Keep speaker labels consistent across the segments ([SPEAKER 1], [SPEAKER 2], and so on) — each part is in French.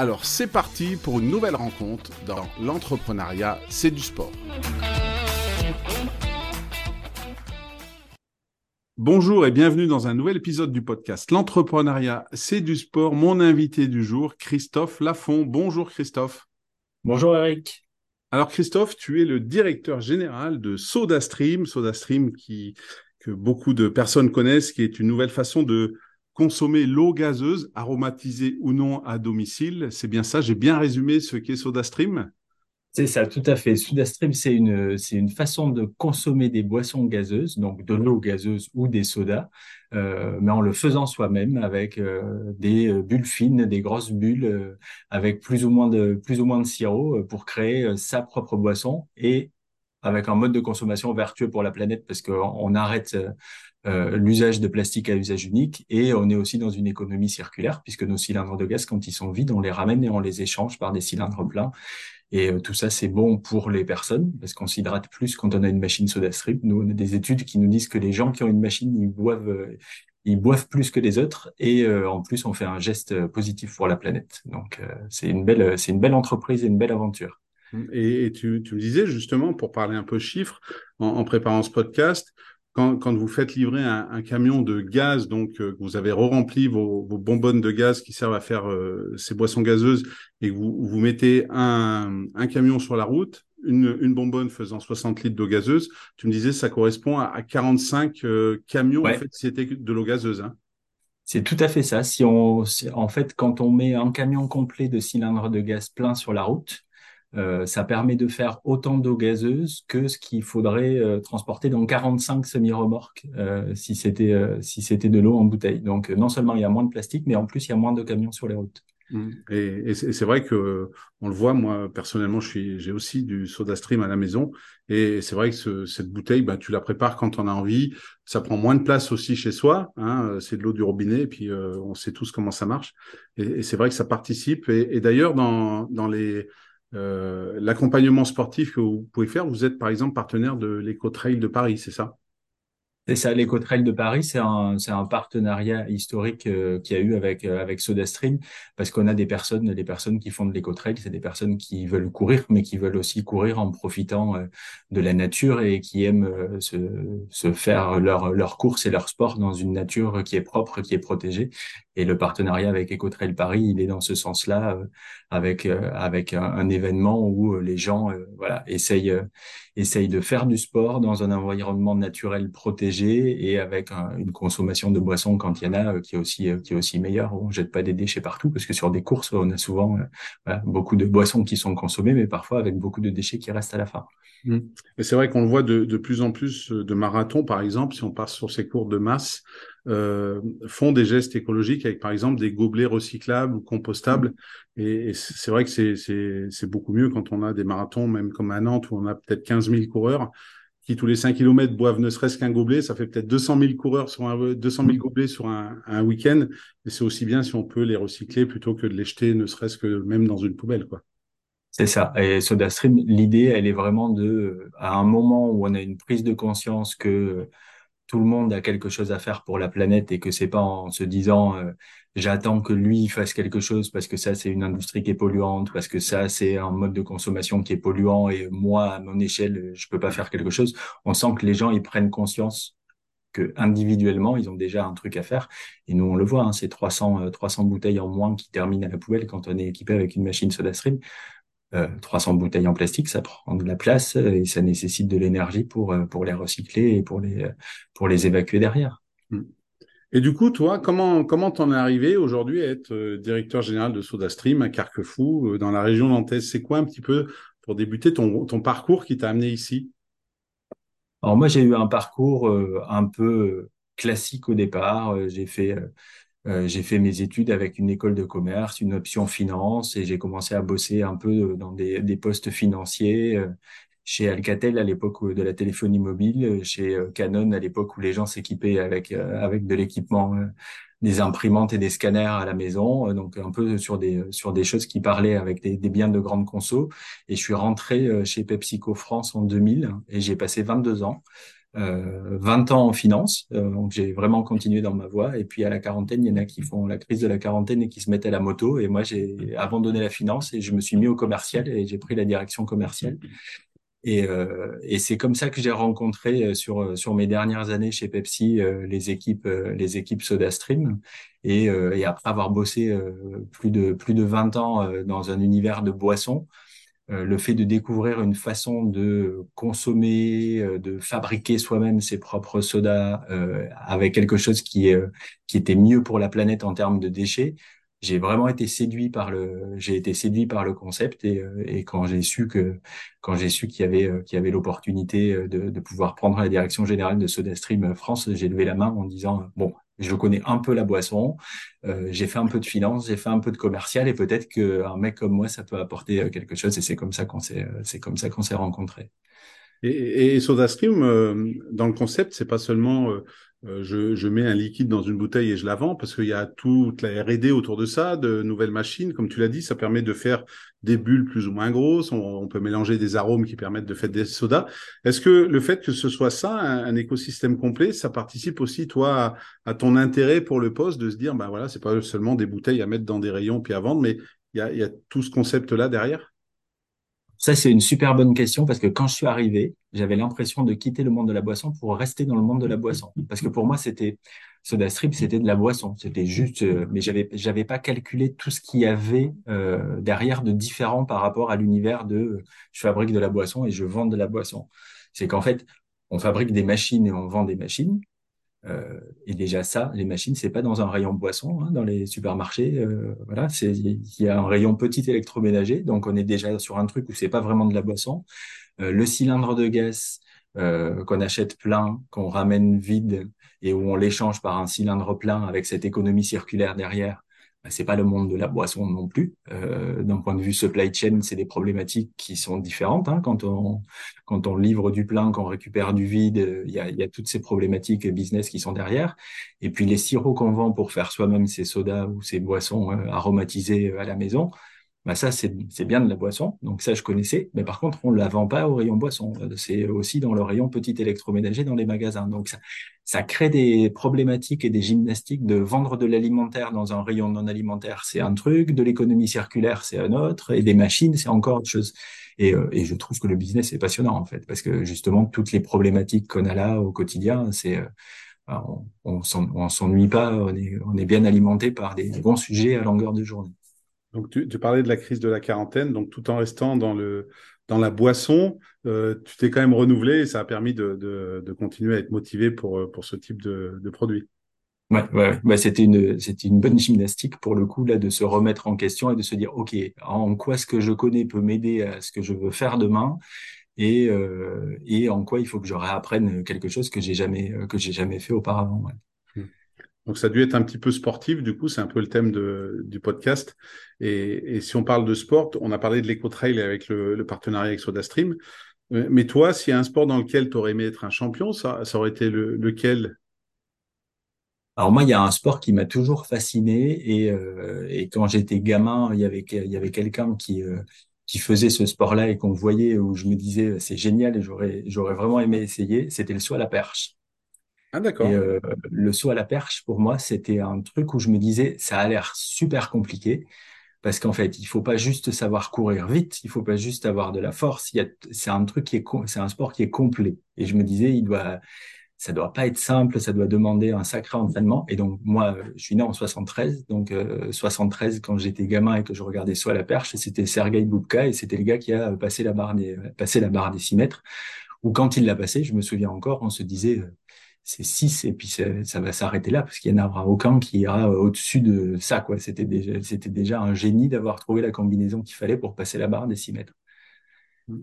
[SPEAKER 1] Alors c'est parti pour une nouvelle rencontre dans l'entrepreneuriat, c'est du sport. Bonjour et bienvenue dans un nouvel épisode du podcast L'entrepreneuriat, c'est du sport. Mon invité du jour, Christophe Lafont. Bonjour Christophe.
[SPEAKER 2] Bonjour Eric.
[SPEAKER 1] Alors Christophe, tu es le directeur général de SodaStream, SodaStream qui que beaucoup de personnes connaissent, qui est une nouvelle façon de consommer l'eau gazeuse, aromatisée ou non à domicile. C'est bien ça, j'ai bien résumé ce qu'est SodaStream.
[SPEAKER 2] C'est ça, tout à fait. SodaStream, c'est une, une façon de consommer des boissons gazeuses, donc de l'eau gazeuse ou des sodas, euh, mais en le faisant soi-même avec euh, des euh, bulles fines, des grosses bulles, avec plus ou moins de, plus ou moins de sirop pour créer sa propre boisson et avec un mode de consommation vertueux pour la planète parce qu'on arrête l'usage de plastique à usage unique et on est aussi dans une économie circulaire puisque nos cylindres de gaz, quand ils sont vides, on les ramène et on les échange par des cylindres pleins. Et euh, tout ça, c'est bon pour les personnes parce qu'on s'hydrate plus quand on a une machine SodaStream. Nous, on a des études qui nous disent que les gens qui ont une machine, ils boivent, euh, ils boivent plus que les autres et euh, en plus, on fait un geste positif pour la planète. Donc, c'est une belle, c'est une belle entreprise et une belle aventure.
[SPEAKER 1] Et, tu, tu, me disais justement, pour parler un peu chiffres, en préparant ce podcast, quand, quand, vous faites livrer un, un camion de gaz, donc euh, vous avez re-rempli vos, vos, bonbonnes de gaz qui servent à faire euh, ces boissons gazeuses et que vous, vous mettez un, un, camion sur la route, une, une, bonbonne faisant 60 litres d'eau gazeuse, tu me disais ça correspond à, à 45 euh, camions en fait si c'était de l'eau gazeuse. Hein.
[SPEAKER 2] C'est tout à fait ça. Si on, en fait, quand on met un camion complet de cylindres de gaz plein sur la route, euh, ça permet de faire autant d'eau gazeuse que ce qu'il faudrait euh, transporter dans 45 semi-remorques euh, si c'était si c'était de l'eau en bouteille. Donc non seulement il y a moins de plastique, mais en plus il y a moins de camions sur les routes.
[SPEAKER 1] Mmh. Et, c'est vrai que on le voit. Moi personnellement, j'ai aussi du Soda Stream à la maison, et c'est vrai que ce, cette bouteille, bah, tu la prépares quand on a envie. Ça prend moins de place aussi chez soi. Hein, c'est de l'eau du robinet, et puis on sait tous comment ça marche. Et, et c'est vrai que ça participe. Et, et d'ailleurs dans dans les euh, l'accompagnement sportif que vous pouvez faire, vous êtes par exemple partenaire de l'Eco-Trail de Paris, c'est ça?
[SPEAKER 2] C'est ça, l'Eco-Trail de Paris, c'est un, partenariat historique euh, qu'il y a eu avec, euh, SodaStream, parce qu'on a des personnes, des personnes qui font de l'Eco-Trail, c'est des personnes qui veulent courir, mais qui veulent aussi courir en profitant euh, de la nature et qui aiment se, se faire leur, leur course et leur sport dans une nature qui est propre, qui est protégée. Et le partenariat avec Ecotrail Paris, il est dans ce sens-là, euh, avec euh, avec un, événement où euh, les gens, voilà, essayent essayent de faire du sport dans un environnement naturel protégé et avec une consommation de boissons quand il y en a qui est aussi qui est aussi meilleure. On jette pas des déchets partout parce que sur des courses, on a souvent beaucoup de boissons qui sont consommées, mais parfois avec beaucoup de déchets qui restent à la fin.
[SPEAKER 1] Mmh. C'est vrai qu'on le voit de, de plus en plus de marathons, par exemple, si on passe sur ces cours de masse, euh, font des gestes écologiques avec, par exemple, des gobelets recyclables ou compostables. Et, c'est vrai que c'est beaucoup mieux quand on a des marathons, même comme à Nantes, où on a peut-être 15 000 coureurs qui, tous les 5 km, boivent ne serait-ce qu'un gobelet. Ça fait peut-être 200 000 coureurs sur un, 200 000 gobelets sur un, un week-end. Et c'est aussi bien si on peut les recycler plutôt que de les jeter, ne serait-ce que même dans une poubelle, quoi.
[SPEAKER 2] C'est ça. Et SodaStream, l'idée, elle est vraiment de, à un moment où on a une prise de conscience que tout le monde a quelque chose à faire pour la planète et que c'est pas en se disant euh, j'attends que lui fasse quelque chose parce que ça c'est une industrie qui est polluante parce que ça c'est un mode de consommation qui est polluant et moi à mon échelle je peux pas faire quelque chose. On sent que les gens ils prennent conscience que individuellement ils ont déjà un truc à faire. Et nous on le voit hein, c'est 300 300 bouteilles en moins qui terminent à la poubelle quand on est équipé avec une machine SodaStream 300 bouteilles en plastique, ça prend de la place et ça nécessite de l'énergie pour pour les recycler et pour les pour les évacuer derrière. Hmm.
[SPEAKER 1] Et du coup, toi, comment comment t'en es arrivé aujourd'hui à être directeur général de SodaStream à Carquefou, dans la région nantaise? C'est quoi un petit peu pour débuter ton, ton parcours qui t'a amené ici?
[SPEAKER 2] Alors moi, j'ai eu un parcours euh, un peu euh, classique au départ. Euh, j'ai fait j'ai fait mes études avec une école de commerce, une option finance, et j'ai commencé à bosser un peu dans des, des postes financiers chez Alcatel à l'époque de la téléphonie mobile, chez Canon à l'époque où les gens s'équipaient avec avec de l'équipement des imprimantes et des scanners à la maison, euh, donc un peu sur des sur des choses qui parlaient avec des, des biens de grande conso. Et je suis rentré euh, chez PepsiCo France en 2000 et j'ai passé 22 ans. Euh, 20 ans en finance, euh, donc j'ai vraiment continué dans ma voie. Et puis à la quarantaine, il y en a qui font la crise de la quarantaine et qui se mettent à la moto. Et moi, j'ai abandonné la finance et je me suis mis au commercial et j'ai pris la direction commerciale. Et, euh, et c'est comme ça que j'ai rencontré euh, sur euh, sur mes dernières années chez Pepsi les équipes les équipes SodaStream et, et après avoir bossé plus de plus de 20 ans dans un univers de boissons, le fait de découvrir une façon de consommer, de fabriquer soi-même ses propres sodas avec quelque chose qui qui était mieux pour la planète en termes de déchets, j'ai vraiment été séduit par le j'ai été séduit par le concept et, euh, et quand j'ai su que quand j'ai su qu'il y avait euh, qu'il y avait l'opportunité euh, de, de, pouvoir prendre la direction générale de SodaStream France j'ai levé la main en disant bon je connais un peu la boisson euh, j'ai fait un peu de finance j'ai fait un peu de commercial et peut-être que un mec comme moi ça peut apporter quelque chose et c'est comme ça qu'on s'est c'est comme ça qu'on s'est rencontrés.
[SPEAKER 1] Et, et SodaStream dans le concept c'est pas seulement euh, je, je, mets un liquide dans une bouteille et je la vends parce qu'il y a toute la R&D autour de ça, de nouvelles machines, comme tu l'as dit, ça permet de faire des bulles plus ou moins grosses. On, peut mélanger des arômes qui permettent de faire des sodas. Est-ce que le fait que ce soit ça, un, écosystème complet, ça participe aussi toi à, ton intérêt pour le poste de se dire, ben voilà, c'est pas seulement des bouteilles à mettre dans des rayons puis à vendre, mais il y a, y a tout ce concept là derrière?
[SPEAKER 2] Ça, c'est une super bonne question parce que quand je suis arrivé, j'avais l'impression de quitter le monde de la boisson pour rester dans le monde de la boisson. Parce que pour moi, c'était SodaStream, c'était de la boisson. C'était juste, euh, mais j'avais j'avais pas calculé tout ce qu'il y avait euh, derrière de différent par rapport à l'univers de euh, je fabrique de la boisson et je vends de la boisson. C'est qu'en fait, on fabrique des machines et on vend des machines. Euh, et déjà ça, les machines, c'est pas dans un rayon boisson hein, dans les supermarchés. Euh, voilà, c'est il y a un rayon petit électroménager, donc on est déjà sur un truc où c'est pas vraiment de la boisson. Euh, le cylindre de gaz euh, qu'on achète plein, qu'on ramène vide et où on l'échange par un cylindre plein avec cette économie circulaire derrière, c'est pas le monde de la boisson non plus. Euh, D'un point de vue supply chain, c'est des problématiques qui sont différentes. Hein. Quand on quand on livre du plein, qu'on récupère du vide, il y a, y a toutes ces problématiques business qui sont derrière. Et puis les sirops qu'on vend pour faire soi-même ces sodas ou ces boissons euh, aromatisées à la maison, bah ça c'est bien de la boisson, donc ça je connaissais, mais par contre on la vend pas au rayon boisson, c'est aussi dans le rayon petit électroménager dans les magasins. Donc ça, ça crée des problématiques et des gymnastiques de vendre de l'alimentaire dans un rayon non alimentaire, c'est un truc, de l'économie circulaire c'est un autre, et des machines c'est encore autre chose. Et, euh, et, je trouve que le business est passionnant en fait, parce que justement toutes les problématiques qu'on a là au quotidien, c'est euh, on, on s'ennuie pas, on est, on est bien alimenté par des bons sujets à longueur de journée.
[SPEAKER 1] Donc, tu, tu, parlais de la crise de la quarantaine, donc tout en restant dans, le, dans la boisson, euh, tu t'es quand même renouvelé et ça a permis de, de, de, continuer à être motivé pour, pour ce type de, de produit.
[SPEAKER 2] Ouais, ouais, ouais. c'était une, c'était une bonne gymnastique pour le coup là de se remettre en question et de se dire ok, en quoi ce que je connais peut m'aider à ce que je veux faire demain et euh, et en quoi il faut que je réapprenne quelque chose que j'ai jamais que j'ai jamais fait auparavant.
[SPEAKER 1] Donc ça a dû être un petit peu sportif, du coup, c'est un peu le thème du podcast. Et, si on parle de sport, on a parlé de l'éco-trail avec le, partenariat avec SodaStream. Euh, mais toi, s'il y a un sport dans lequel tu aurais aimé être un champion, ça, ça aurait été le, lequel?
[SPEAKER 2] Alors moi, il y a un sport qui m'a toujours fasciné et, euh, quand j'étais gamin, il y avait quelqu'un qui euh, qui faisait ce sport-là et qu'on voyait où je me disais c'est génial et j'aurais j'aurais vraiment aimé essayer. C'était le saut à la perche.
[SPEAKER 1] Ah, d'accord.
[SPEAKER 2] Euh, le saut à la perche, pour moi, c'était un truc où je me disais, ça a l'air super compliqué. Parce qu'en fait, il faut pas juste savoir courir vite, il faut pas juste avoir de la force. Il y a, c'est un truc qui est, c'est un sport qui est complet. Et je me disais, il doit, ça doit pas être simple, ça doit demander un sacré entraînement. Et donc moi, je suis né en 73, donc 73 quand j'étais gamin et que je regardais soit la perche, c'était Sergei Boubka et c'était le gars qui a passé la barre des passé la barre des 6 mètres. Ou quand il l'a passé, je me souviens encore, on se disait c'est 6 et puis ça, va s'arrêter là parce qu'il n'y en aura aucun qui ira au-dessus de ça. quoi. C'était déjà, un génie d'avoir trouvé la combinaison qu'il fallait pour passer la barre des 6 mètres.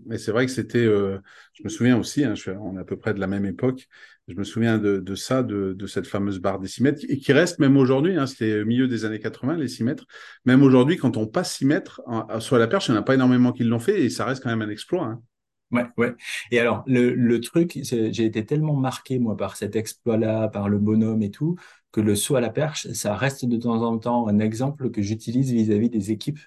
[SPEAKER 1] Mais c'est vrai que c'était, euh, je me souviens aussi, hein, on est à peu près de la même époque, je me souviens de, ça, de, cette fameuse barre des 6 mètres, et qui reste même aujourd'hui, hein, c'était au milieu des années 80, les 6 mètres. Même aujourd'hui, quand on passe 6 mètres sur la perche, il n'y en a pas énormément qui l'ont fait, et ça reste quand même un exploit. Hein.
[SPEAKER 2] Ouais, ouais. Et alors, le, le truc, j'ai été tellement marqué, moi, par cet exploit-là, par le bonhomme et tout, que le saut à la perche, ça reste de temps en temps un exemple que j'utilise vis-à-vis des équipes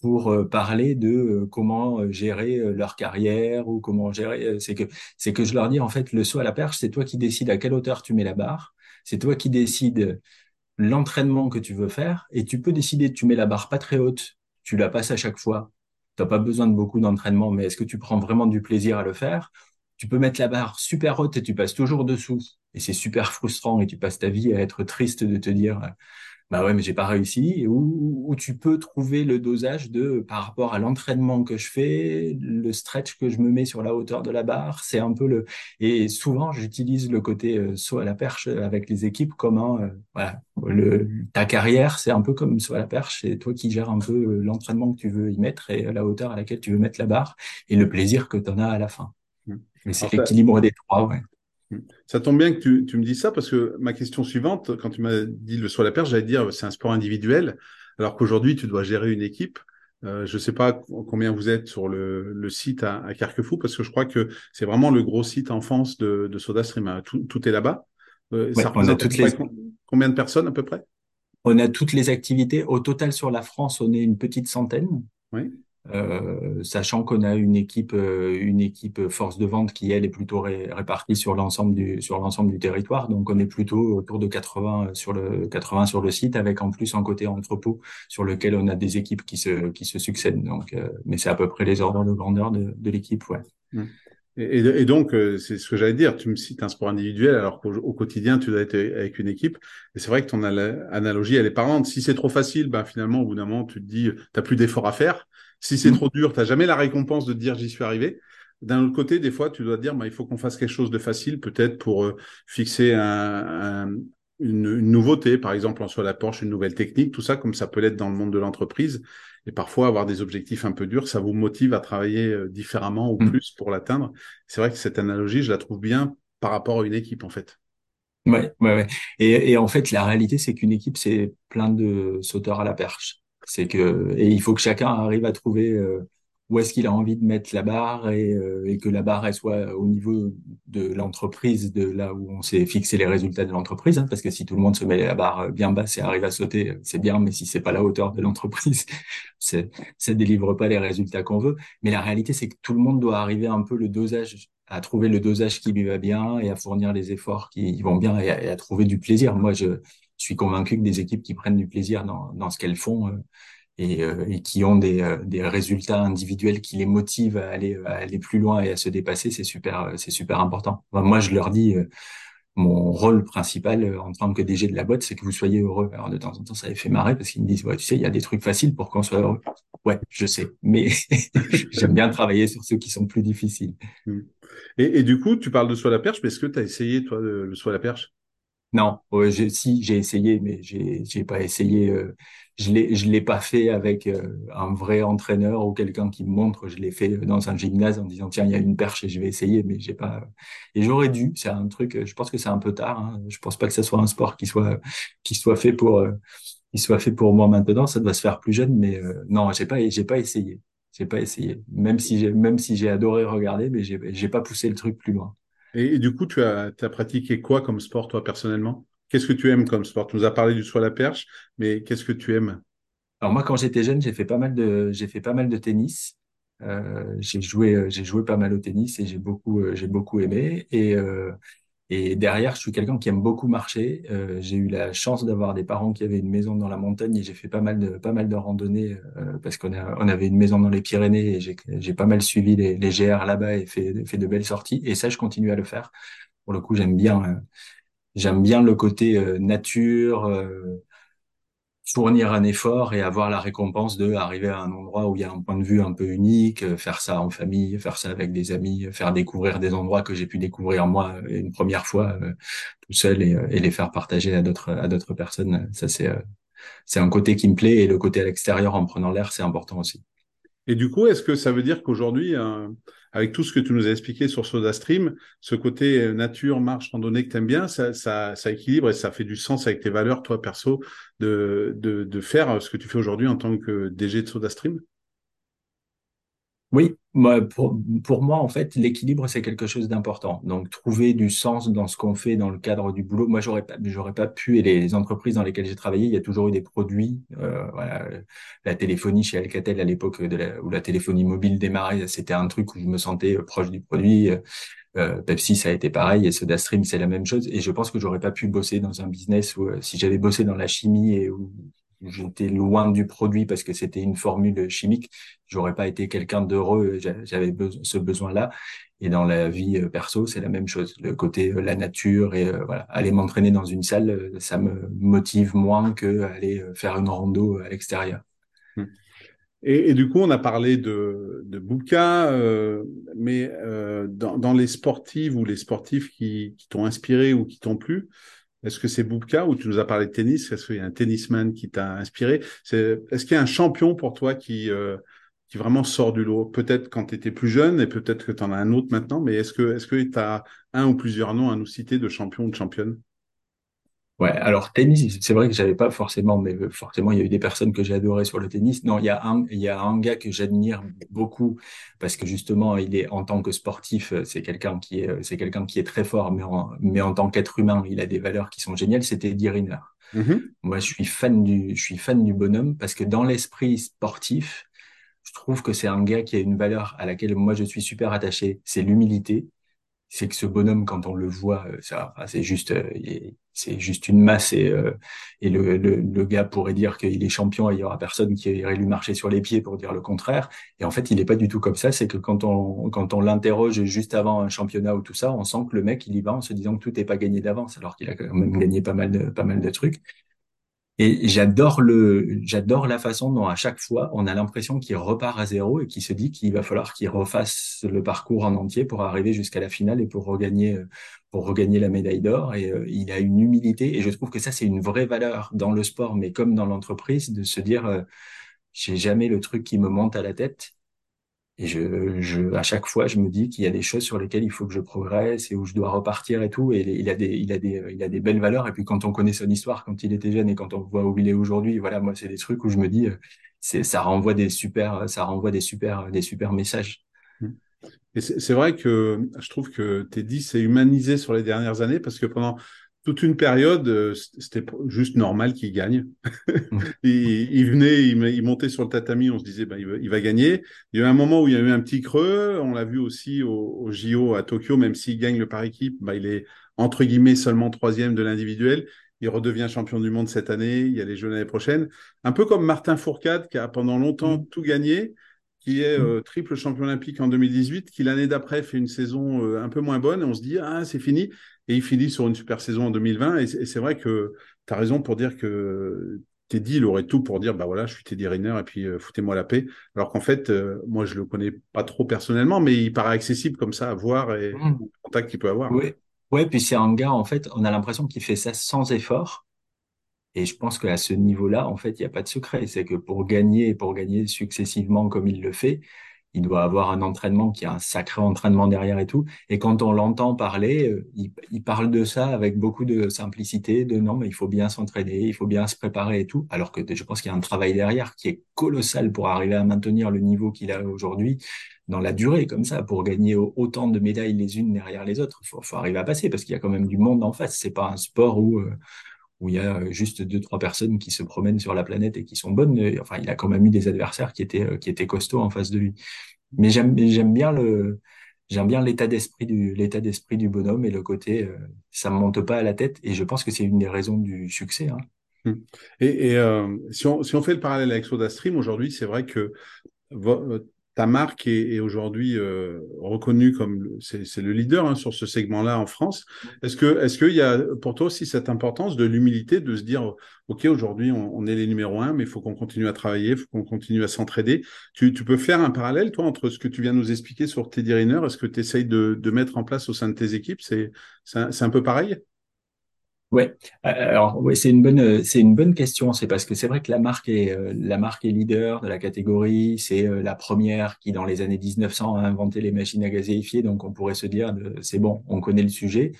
[SPEAKER 2] pour euh, parler de euh, comment euh, gérer leur carrière ou comment gérer. C'est que, c'est que je leur dis, en fait, le saut à la perche, c'est toi qui décides à quelle hauteur tu mets la barre. C'est toi qui décides l'entraînement que tu veux faire et tu peux décider, tu mets la barre pas très haute, tu la passes à chaque fois n'as pas besoin de beaucoup d'entraînement, mais est-ce que tu prends vraiment du plaisir à le faire? Tu peux mettre la barre super haute et tu passes toujours dessous. Et c'est super frustrant et tu passes ta vie à être triste de te dire bah ouais, mais j'ai pas réussi, ou, ou, tu peux trouver le dosage de par rapport à l'entraînement que je fais, le stretch que je me mets sur la hauteur de la barre, c'est un peu le et souvent j'utilise le côté euh, saut à la perche avec les équipes comme un euh, voilà, le, ta carrière, c'est un peu comme saut à la perche, c'est toi qui gères un peu euh, l'entraînement que tu veux y mettre et la hauteur à laquelle tu veux mettre la barre et le plaisir que tu en as à la fin. Mmh. Mais c'est l'équilibre des trois, ouais.
[SPEAKER 1] Ça tombe bien que tu, me dis ça parce que ma question suivante, quand tu m'as dit le saut à la perche, j'allais dire c'est un sport individuel, alors qu'aujourd'hui tu dois gérer une équipe. Euh, je ne sais pas combien vous êtes sur le, site à, Carquefou parce que je crois que c'est vraiment le gros site enfance de, de SodaStream. Hein. Tout, est là-bas.
[SPEAKER 2] Euh, ça représente toutes les...
[SPEAKER 1] combien de personnes à peu près?
[SPEAKER 2] On a toutes les activités. Au total sur la France, on est une petite centaine.
[SPEAKER 1] Oui.
[SPEAKER 2] Euh, sachant qu'on a une équipe, euh, une équipe force de vente qui elle est plutôt répartie sur l'ensemble du sur l'ensemble du territoire. Donc on est plutôt autour de 80 sur le 80 sur le site, avec en plus un côté entrepôt sur lequel on a des équipes qui se qui se succèdent. Donc, euh, mais c'est à peu près les ordres de grandeur de, de l'équipe, ouais.
[SPEAKER 1] Mmh. Et, donc, c'est ce que j'allais dire. Tu me cites un sport individuel, alors qu'au quotidien, tu dois être avec une équipe. Et c'est vrai que ton analogie, elle est parlante. Si c'est trop facile, ben finalement, au bout d'un moment, tu te dis, t'as plus d'efforts à faire. Si c'est mm. trop dur, tu n'as jamais la récompense de dire j'y suis arrivé. D'un autre côté, des fois, tu dois te dire bah, il faut qu'on fasse quelque chose de facile, peut-être pour euh, fixer une, nouveauté, par exemple en soit la Porsche, une nouvelle technique, tout ça, comme ça peut l'être dans le monde de l'entreprise. Et parfois, avoir des objectifs un peu durs, ça vous motive à travailler euh, différemment ou mm. plus pour l'atteindre. C'est vrai que cette analogie, je la trouve bien par rapport à une équipe, en fait.
[SPEAKER 2] Ouais, ouais, ouais. Et, et en fait, la réalité, c'est qu'une équipe, c'est plein de sauteurs à la perche. C'est que et il faut que chacun arrive à trouver euh, où est-ce qu'il a envie de mettre la barre et, euh, et que la barre elle soit au niveau de l'entreprise, de là où on s'est fixé les résultats de l'entreprise. Hein, parce que si tout le monde se met la barre bien basse et arrive à sauter, c'est bien, mais si c'est pas la hauteur de l'entreprise, ça délivre pas les résultats qu'on veut. Mais la réalité, c'est que tout le monde doit arriver un peu le dosage à trouver le dosage qui lui va bien et à fournir les efforts qui vont bien et à, et à trouver du plaisir. Moi, je, suis convaincu que des équipes qui prennent du plaisir dans, dans ce qu'elles font euh, et, euh, et, qui ont des, euh, des, résultats individuels qui les motivent à aller, à aller plus loin et à se dépasser, c'est super, c'est super important. moi, je leur dis, mon rôle principal en tant que DG de la boîte, c'est que vous soyez heureux. Alors de temps en temps, ça les fait marrer parce qu'ils me disent, ouais, tu sais, il y a des trucs faciles pour qu'on soit heureux. Ouais, je sais, mais j'aime bien travailler sur ceux qui sont plus difficiles.
[SPEAKER 1] Et, du coup, tu parles de soi la perche, mais est-ce que tu as essayé, toi, le soi la perche?
[SPEAKER 2] Non, si j'ai essayé, mais j'ai pas essayé. Euh, je l'ai je l'ai pas fait avec euh, un vrai entraîneur ou quelqu'un qui me montre. Je l'ai fait dans un gymnase en disant tiens il y a une perche et je vais essayer, mais j'ai pas. Et j'aurais dû. C'est un truc. Je pense que c'est un peu tard. Hein. Je pense pas que ce soit un sport qui soit qui soit fait pour euh, qui soit fait pour moi maintenant. Ça doit se faire plus jeune, mais non, j'ai pas j'ai pas essayé. J'ai pas essayé. Même si j'ai même si j'ai adoré regarder, mais j'ai j'ai pas poussé le truc plus loin.
[SPEAKER 1] Et, du coup, tu as, pratiqué quoi comme sport, toi, personnellement? Qu'est-ce que tu aimes comme sport? Tu nous as parlé du saut à la perche, mais qu'est-ce que tu aimes?
[SPEAKER 2] Alors moi, quand j'étais jeune, j'ai fait pas mal de, fait mal de tennis. Euh, j'ai joué, j'ai joué pas mal au tennis et j'ai beaucoup, euh, j'ai beaucoup aimé. Et, euh, et derrière, je suis quelqu'un qui aime beaucoup marcher. Euh, j'ai eu la chance d'avoir des parents qui avaient une maison dans la montagne et j'ai fait pas mal de pas mal de randonnées euh, parce qu'on on avait une maison dans les Pyrénées et j'ai j'ai pas mal suivi les, les GR là-bas et fait fait de belles sorties. Et ça, je continue à le faire. pour le coup, j'aime bien, j'aime bien le côté nature, fournir un effort et avoir la récompense de arriver à un endroit où il y a un point de vue un peu unique, faire ça en famille, faire ça avec des amis, faire découvrir des endroits que j'ai pu découvrir moi une première fois tout seul et, et, les faire partager à d'autres à d'autres personnes. Ça c'est c'est un côté qui me plaît et le côté à l'extérieur en prenant l'air, c'est important aussi.
[SPEAKER 1] Et du coup, est-ce que ça veut dire qu'aujourd'hui, euh, avec tout ce que tu nous as expliqué sur SodaStream, ce côté euh, nature, marche, randonnée que tu aimes bien, ça, ça, ça, équilibre et ça fait du sens avec tes valeurs, toi, perso, de, de, de faire ce que tu fais aujourd'hui en tant que DG de SodaStream?
[SPEAKER 2] Oui, moi, pour, pour, moi, en fait, l'équilibre, c'est quelque chose d'important. Donc, trouver du sens dans ce qu'on fait dans le cadre du boulot. Moi, j'aurais pas, j'aurais pas pu, et les entreprises dans lesquelles j'ai travaillé, il y a toujours eu des produits. Euh, la téléphonie chez Alcatel à l'époque où la téléphonie mobile démarrait, c'était un truc où je me sentais proche du produit. Euh, Pepsi, ça a été pareil, et SodaStream, c'est la même chose. Et je pense que j'aurais pas pu bosser dans un business où, euh, si j'avais bossé dans la chimie et où j'étais loin du produit parce que c'était une formule chimique, j'aurais pas été quelqu'un d'heureux, j'avais ce besoin-là. Et dans la vie euh, perso, c'est la même chose. Le côté euh, la nature et euh, aller m'entraîner dans une salle, ça me motive moins que aller faire une rando à l'extérieur.
[SPEAKER 1] Hum. Et, du coup, on a parlé de, de mais dans, les sportives ou les sportifs qui t'ont inspiré ou qui t'ont plu, est-ce que c'est Boubka ou tu nous as parlé de tennis? Est-ce qu'il y a un tennisman qui t'a inspiré? Est-ce qu'il y a un champion pour toi qui, euh, vraiment sort du lot? Peut-être quand tu étais plus jeune et peut-être que tu en as un autre maintenant, mais est-ce que tu as un ou plusieurs noms à nous citer de champions ou de championnes?
[SPEAKER 2] Ouais, alors tennis, c'est vrai que j'avais pas forcément, mais forcément il y a eu des personnes que j'ai adorées sur le tennis. Non, il y a un, il y a un gars que j'admire beaucoup parce que justement il est en tant que sportif, c'est quelqu'un qui est, c'est quelqu'un qui est très fort, mais en, mais en tant qu'être humain, il a des valeurs qui sont géniales. C'était Eddie Riner. Mm-hmm. Moi, je suis fan du, je suis fan du bonhomme parce que dans l'esprit sportif, je trouve que c'est un gars qui a une valeur à laquelle moi je suis super attaché, c'est l'humilité c'est que ce bonhomme, quand on le voit, euh, ça, c'est juste, euh, c'est juste une masse et, euh, et le, le, le, gars pourrait dire qu'il est champion et il y aura personne qui irait lui marcher sur les pieds pour dire le contraire. Et en fait, il n'est pas du tout comme ça. C'est que quand on, quand on l'interroge juste avant un championnat ou tout ça, on sent que le mec, il y va en se disant que tout n'est pas gagné d'avance, alors qu'il a quand même gagné pas mal de, pas mal de trucs. Et j'adore le, j'adore la façon dont à chaque fois on a l'impression qu'il repart à zéro et qu'il se dit qu'il va falloir qu'il refasse le parcours en entier pour arriver jusqu'à la finale et pour regagner, pour regagner la médaille d'or. Et euh, il a une humilité et je trouve que ça c'est une vraie valeur dans le sport, mais comme dans l'entreprise, de se dire euh, j'ai jamais le truc qui me monte à la tête et je, je, à chaque fois, je me dis qu'il y a des choses sur lesquelles il faut que je progresse et où je dois repartir et tout. Et il a des, il a des, il a des belles valeurs. Et puis quand on connaît son histoire, quand il était jeune et quand on voit où il est aujourd'hui, voilà, moi, c'est des trucs où je me dis, euh, c'est, ça renvoie des super, ça renvoie des super, des super messages.
[SPEAKER 1] Et c'est vrai que je trouve que Teddy s'est humanisé sur les dernières années parce que pendant toute une période, euh, c'était juste normal qu'il gagne. Mmh. il, venait, il, montait sur le tatami, on se disait, ben, il, va, gagner. Il y a eu un moment où il y a eu un petit creux. On l'a vu aussi au, au, JO à Tokyo, même s'il gagne le par équipe, ben, il est entre guillemets seulement troisième de l'individuel. Il redevient champion du monde cette année. Il y a les Jeux l'année prochaine. Un peu comme Martin Fourcade, qui a pendant longtemps mmh. tout gagné qui est mmh. euh, triple champion olympique en 2018, qui l'année d'après fait une saison euh, un peu moins bonne, et on se dit, ah, c'est fini et il finit sur une super saison en 2020. Et c'est vrai que tu as raison pour dire que Teddy, il aurait tout pour dire, bah voilà, je suis Teddy Riner et puis euh, foutez-moi la paix. Alors qu'en fait, euh, moi, je le connais pas trop personnellement, mais il paraît accessible comme ça à voir et mmh. le contact qu'il peut avoir.
[SPEAKER 2] Oui, ouais, puis c'est un gars, en fait, on a l'impression qu'il fait ça sans effort. Et je pense qu'à ce niveau-là, en fait, il n'y a pas de secret. C'est que pour gagner et pour gagner successivement comme il le fait, il doit avoir un entraînement qui a un sacré entraînement derrière et tout. Et quand on l'entend parler, euh, il, parle de ça avec beaucoup de simplicité, de non, mais il faut bien s'entraîner, il faut bien se préparer et tout. Alors que je pense qu'il y a un travail derrière qui est colossal pour arriver à maintenir le niveau qu'il a aujourd'hui dans la durée, comme ça, pour gagner autant de médailles les unes derrière les autres. Il faut, arriver à passer parce qu'il y a quand même du monde en face. C'est pas un sport où euh, où il y a juste deux trois personnes qui se promènent sur la planète et qui sont bonnes. Enfin, il a quand même eu des adversaires qui étaient euh, qui étaient costauds en face de lui. Mais j'aime bien le j'aime bien l'état d'esprit du l'état d'esprit du bonhomme et le côté euh, ça me monte pas à la tête et je pense que c'est une des raisons du succès. Hein.
[SPEAKER 1] Hum. Et, euh, si, on, si on fait le parallèle avec SodaStream aujourd'hui, c'est vrai que ta marque est, aujourd'hui euh, reconnue comme c'est le leader hein, sur ce segment-là en France. Est-ce que est-ce qu'il y a pour toi aussi cette importance de l'humilité de se dire ok aujourd'hui on, est les numéros un, mais il faut qu'on continue à travailler, il faut qu'on continue à s'entraider. Tu, tu, peux faire un parallèle toi entre ce que tu viens nous expliquer sur Teddy Riner, est-ce que tu essayes de, de mettre en place au sein de tes équipes? C'est c'est un peu pareil?
[SPEAKER 2] Ouais, euh, alors ouais, c'est une bonne euh, c'est une bonne question. C'est parce que c'est vrai que la marque est euh, la marque est leader de la catégorie. C'est la première qui dans les années 1900 a inventé les machines à gazéifier. Donc on pourrait se dire c'est bon, on connaît le sujet.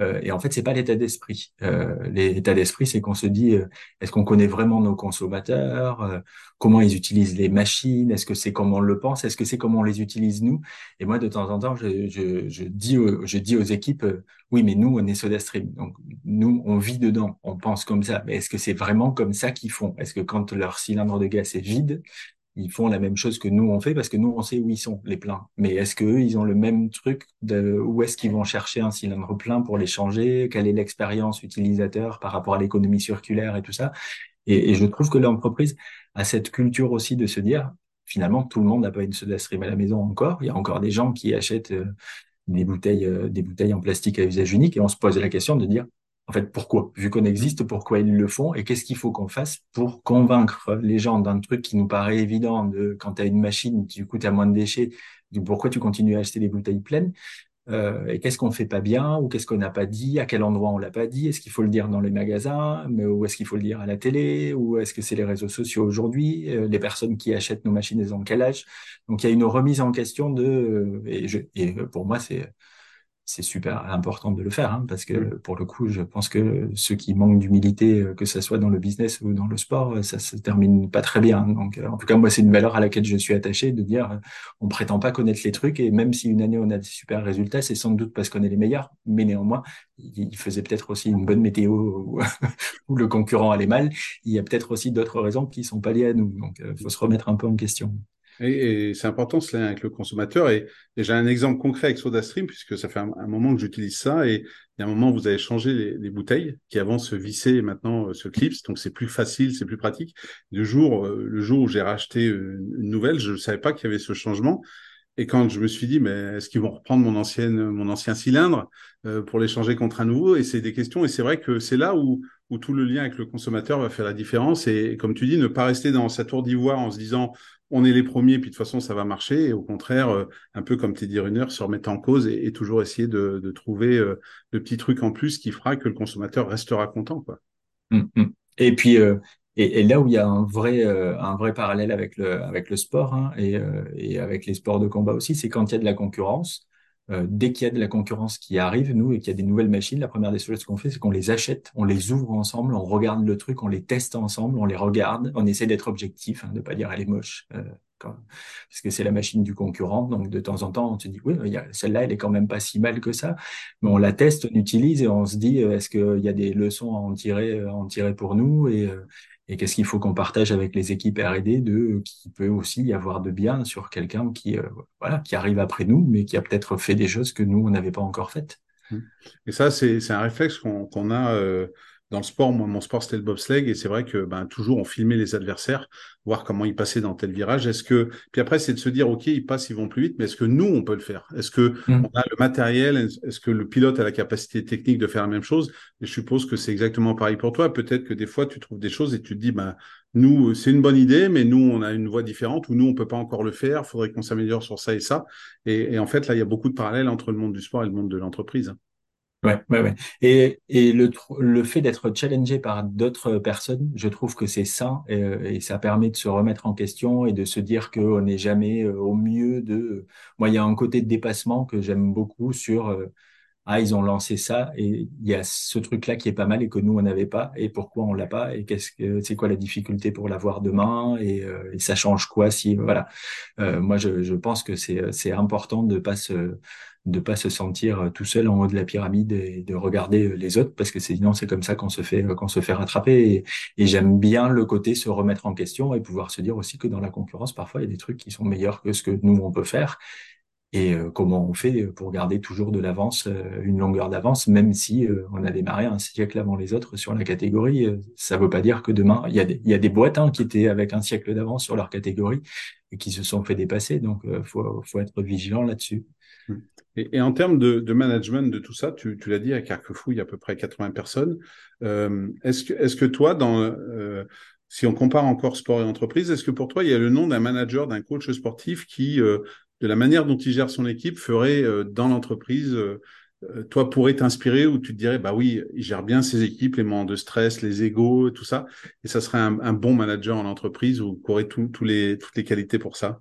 [SPEAKER 2] Euh, et en fait, c'est pas l'état d'esprit. Euh, l'état d'esprit, c'est qu'on se dit euh, est-ce qu'on connaît vraiment nos consommateurs euh, Comment ils utilisent les machines Est-ce que c'est comme on le pense Est-ce que c'est comme on les utilise nous? Et moi, de temps en temps, je, je, je dis, aux, je dis aux équipes oui, mais nous, on est SodaStream, donc nous, on vit dedans, on pense comme ça. Mais est-ce que c'est vraiment comme ça qu'ils font? Est-ce que quand leur cylindre de gaz est vide, ils font la même chose que nous on fait parce que nous on sait où ils sont les pleins. Mais est-ce que eux ils ont le même truc de où est-ce qu'ils vont chercher un cylindre plein pour les changer? Quelle est l'expérience utilisateur par rapport à l'économie circulaire et tout ça? Et, je trouve que l'entreprise a cette culture aussi de se dire finalement tout le monde n'a pas une soda stream à la maison encore. Il y a encore des gens qui achètent euh, des bouteilles euh, des bouteilles en plastique à usage unique et on se pose la question de dire en fait, pourquoi? Vu qu'on existe, pourquoi ils le font et qu'est-ce qu'il faut qu'on fasse pour convaincre les gens d'un truc qui nous paraît évident de quand tu as une machine, du coup, tu moins de déchets, pourquoi tu continues à acheter des bouteilles pleines euh, et qu'est-ce qu'on fait pas bien ou qu'est-ce qu'on n'a pas dit, à quel endroit on l'a pas dit, est-ce qu'il faut le dire dans les magasins, mais où est-ce qu'il faut le dire à la télé, ou est-ce que c'est les réseaux sociaux aujourd'hui, euh, les personnes qui achètent nos machines, elles ont quel âge? Donc il y a une remise en question de et, je, et pour moi c'est c'est super important de le faire hein, parce que mm. pour le coup, je pense que ceux qui manquent d'humilité, euh, que ce soit dans le business ou dans le sport, euh, ça se termine pas très bien. Donc, euh, en tout cas, moi, c'est une valeur à laquelle je suis attaché de dire, on prétend pas connaître les trucs et même si une année on a des super résultats, c'est sans doute parce qu'on est les meilleurs, mais néanmoins, il faisait peut-être aussi une bonne météo ou, le concurrent allait mal. Il y a peut-être aussi d'autres raisons qui sont pas liées à nous. Donc, il faut se remettre un peu en question.
[SPEAKER 1] Et, c'est important ce lien avec le consommateur. Et, j'ai un exemple concret avec SodaStream, puisque ça fait un, moment que j'utilise ça. Et il y a un moment, vous avez changé les, bouteilles qui avant se vissaient et maintenant euh, se clipsent. Donc c'est plus facile, c'est plus pratique. Le jour, euh, le jour où j'ai racheté une, nouvelle, je ne savais pas qu'il y avait ce changement. Et quand je me suis dit, mais est-ce qu'ils vont reprendre mon ancienne, mon ancien cylindre euh, pour l'échanger contre un nouveau? Et c'est des questions. Et c'est vrai que c'est là où, où tout le lien avec le consommateur va faire la différence. Et comme tu dis, ne pas rester dans sa tour d'ivoire en se disant, on est les premiers, puis de toute façon, ça va marcher. Et au contraire, euh, un peu comme Teddy Runner, se remettre en cause et, toujours essayer de, trouver euh, le petit truc en plus qui fera que le consommateur restera content. Quoi.
[SPEAKER 2] Hum, hum. Et puis, euh, et, là où il y a un vrai, vrai parallèle avec le, avec le sport hein, et, et avec les sports de combat aussi, c'est quand il y a de la concurrence. Euh, dès qu'il y a de la concurrence qui arrive, nous, et qu'il y a des nouvelles machines, la première des choses qu'on fait, c'est qu'on les achète, on les ouvre ensemble, on regarde le truc, on les teste ensemble, on les regarde, on essaie d'être objectif, hein, de pas dire elle est moche, euh, parce que c'est la machine du concurrent. Donc de temps en temps, on se dit oui, celle-là, elle est quand même pas si mal que ça, mais on la teste, on utilise et on se dit euh, est-ce qu'il y a des leçons à en tirer, à en tirer pour nous et et qu'est-ce qu'il faut qu'on partage avec les équipes R&D de qui peut aussi y avoir de bien sur quelqu'un qui euh, voilà qui arrive après nous mais qui a peut-être fait des choses que nous on n'avait pas encore faites.
[SPEAKER 1] Et ça c'est un réflexe qu'on a euh, dans le sport, moi, mon sport, c'était le bobsleigh, et c'est vrai que ben, toujours on filmait les adversaires, voir comment ils passaient dans tel virage. Est-ce que, puis après, c'est de se dire, ok, ils passent, ils vont plus vite, mais est-ce que nous, on peut le faire? Est-ce que mm. on a le matériel? Est-ce que le pilote a la capacité technique de faire la même chose? Et je suppose que c'est exactement pareil pour toi. Peut-être que des fois, tu trouves des choses et tu te dis, ben, nous, c'est une bonne idée, mais nous, on a une voie différente, ou nous, on peut pas encore le faire. Faudrait qu'on s'améliore sur ça et ça. Et, et en fait, là, il y a beaucoup de parallèles entre le monde du sport et le monde de l'entreprise.
[SPEAKER 2] Ouais, ouais, ouais. Et, et le, le fait d'être challengé par d'autres personnes, je trouve que c'est ça et, et, ça permet de se remettre en question et de se dire qu'on n'est jamais euh, au mieux de. Moi, il y a un côté de dépassement que j'aime beaucoup sur euh, ah ils ont lancé ça et il y a ce truc là qui est pas mal et que nous on n'avait pas et pourquoi on l'a pas et qu'est-ce que c'est quoi la difficulté pour l'avoir demain et, euh, et, ça change quoi si voilà. moi, je, je pense que c'est c'est important de pas se de pas se sentir euh, tout seul en haut de la pyramide et de regarder euh, les autres parce que sinon c'est comme ça qu'on se fait euh, qu'on se fait rattraper et, j'aime bien le côté se remettre en question et pouvoir se dire aussi que dans la concurrence parfois il y a des trucs qui sont meilleurs que ce que nous on peut faire et comment on fait pour garder toujours de l'avance, une longueur d'avance, même si on a démarré un siècle avant les autres sur la catégorie. ça veut pas dire que demain, il y a des, il y a des boîtes hein, qui étaient avec un siècle d'avance sur leur catégorie et qui se sont fait dépasser. Donc, faut, faut être vigilant là-dessus.
[SPEAKER 1] Et, et, en termes de, de, management de tout ça, tu, tu l'as dit, à Carquefou, il y a à peu près 80 personnes. est-ce que, est-ce que toi, dans si on compare encore sport et entreprise, est-ce que pour toi, il y a le nom d'un manager, d'un coach sportif qui de la manière dont il gère son équipe ferait euh, dans l'entreprise, euh, euh, toi, pourrais t'inspirer ou tu te dirais, bah oui, il gère bien ses équipes, les moments de stress, les égaux, tout ça, et ça serait un, bon manager en entreprise ou qui aurait tout, les, toutes les qualités pour ça?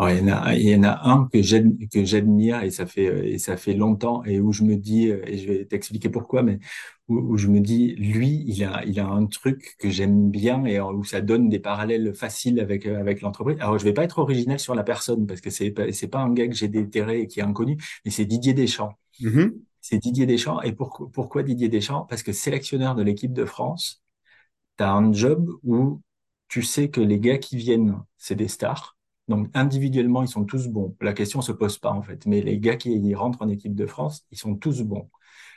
[SPEAKER 2] Il, y en a, il y en a un que j'admire et ça fait et ça fait longtemps et où je me dis et je vais t'expliquer pourquoi mais où, je me dis lui il a il a un truc que j'aime bien et où ça donne des parallèles faciles avec avec l'entreprise. Alors je vais pas être original sur la personne parce que c'est c'est pas un gars que j'ai déterré et qui est inconnu mais c'est Didier Deschamps. Mm-hmm. C'est Didier Deschamps et pourquoi pourquoi Didier Deschamps? Parce que sélectionneur de l'équipe de France, tu as un job où tu sais que les gars qui viennent c'est des stars donc individuellement, ils sont tous bons. La question se pose pas en fait. Mais les gars qui rentrent en équipe de France, ils sont tous bons.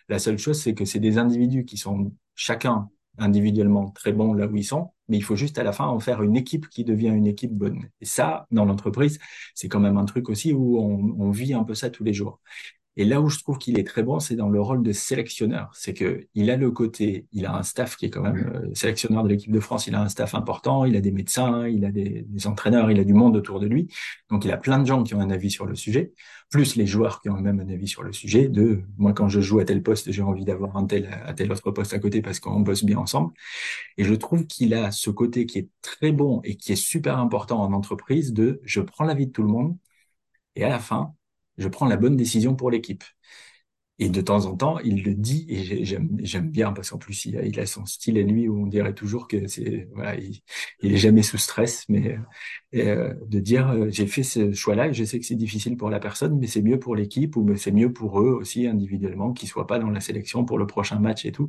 [SPEAKER 2] La seule chose, c'est que c'est des individus qui sont chacun individuellement très bons là où ils sont, mais il faut juste à la fin en faire une équipe qui devient une équipe bonne. Et ça, dans l'entreprise, c'est quand même un truc aussi où on, on vit un peu ça tous les jours. Et là où je trouve qu'il est très bon, c'est dans le rôle de sélectionneur. C'est que il a le côté, il a un staff qui est quand même euh, sélectionneur de l'équipe de France. Il a un staff important, il a des médecins, il a des, des, entraîneurs, il a du monde autour de lui. Donc il a plein de gens qui ont un avis sur le sujet, plus les joueurs qui ont même un avis sur le sujet. De moi quand je joue à tel poste, j'ai envie d'avoir un tel à tel autre poste à côté parce qu'on bosse bien ensemble. Et je trouve qu'il a ce côté qui est très bon et qui est super important en entreprise de je prends l'avis de tout le monde et à la fin je prends la bonne décision pour l'équipe. Et de temps en temps, il le dit et j'aime bien parce qu'en plus il a, il a, son style à lui où on dirait toujours que c'est voilà, il, est jamais sous stress, mais euh, de dire euh, j'ai fait ce choix-là je sais que c'est difficile pour la personne, mais c'est mieux pour l'équipe ou c'est mieux pour eux aussi individuellement qu'ils soient pas dans la sélection pour le prochain match et tout.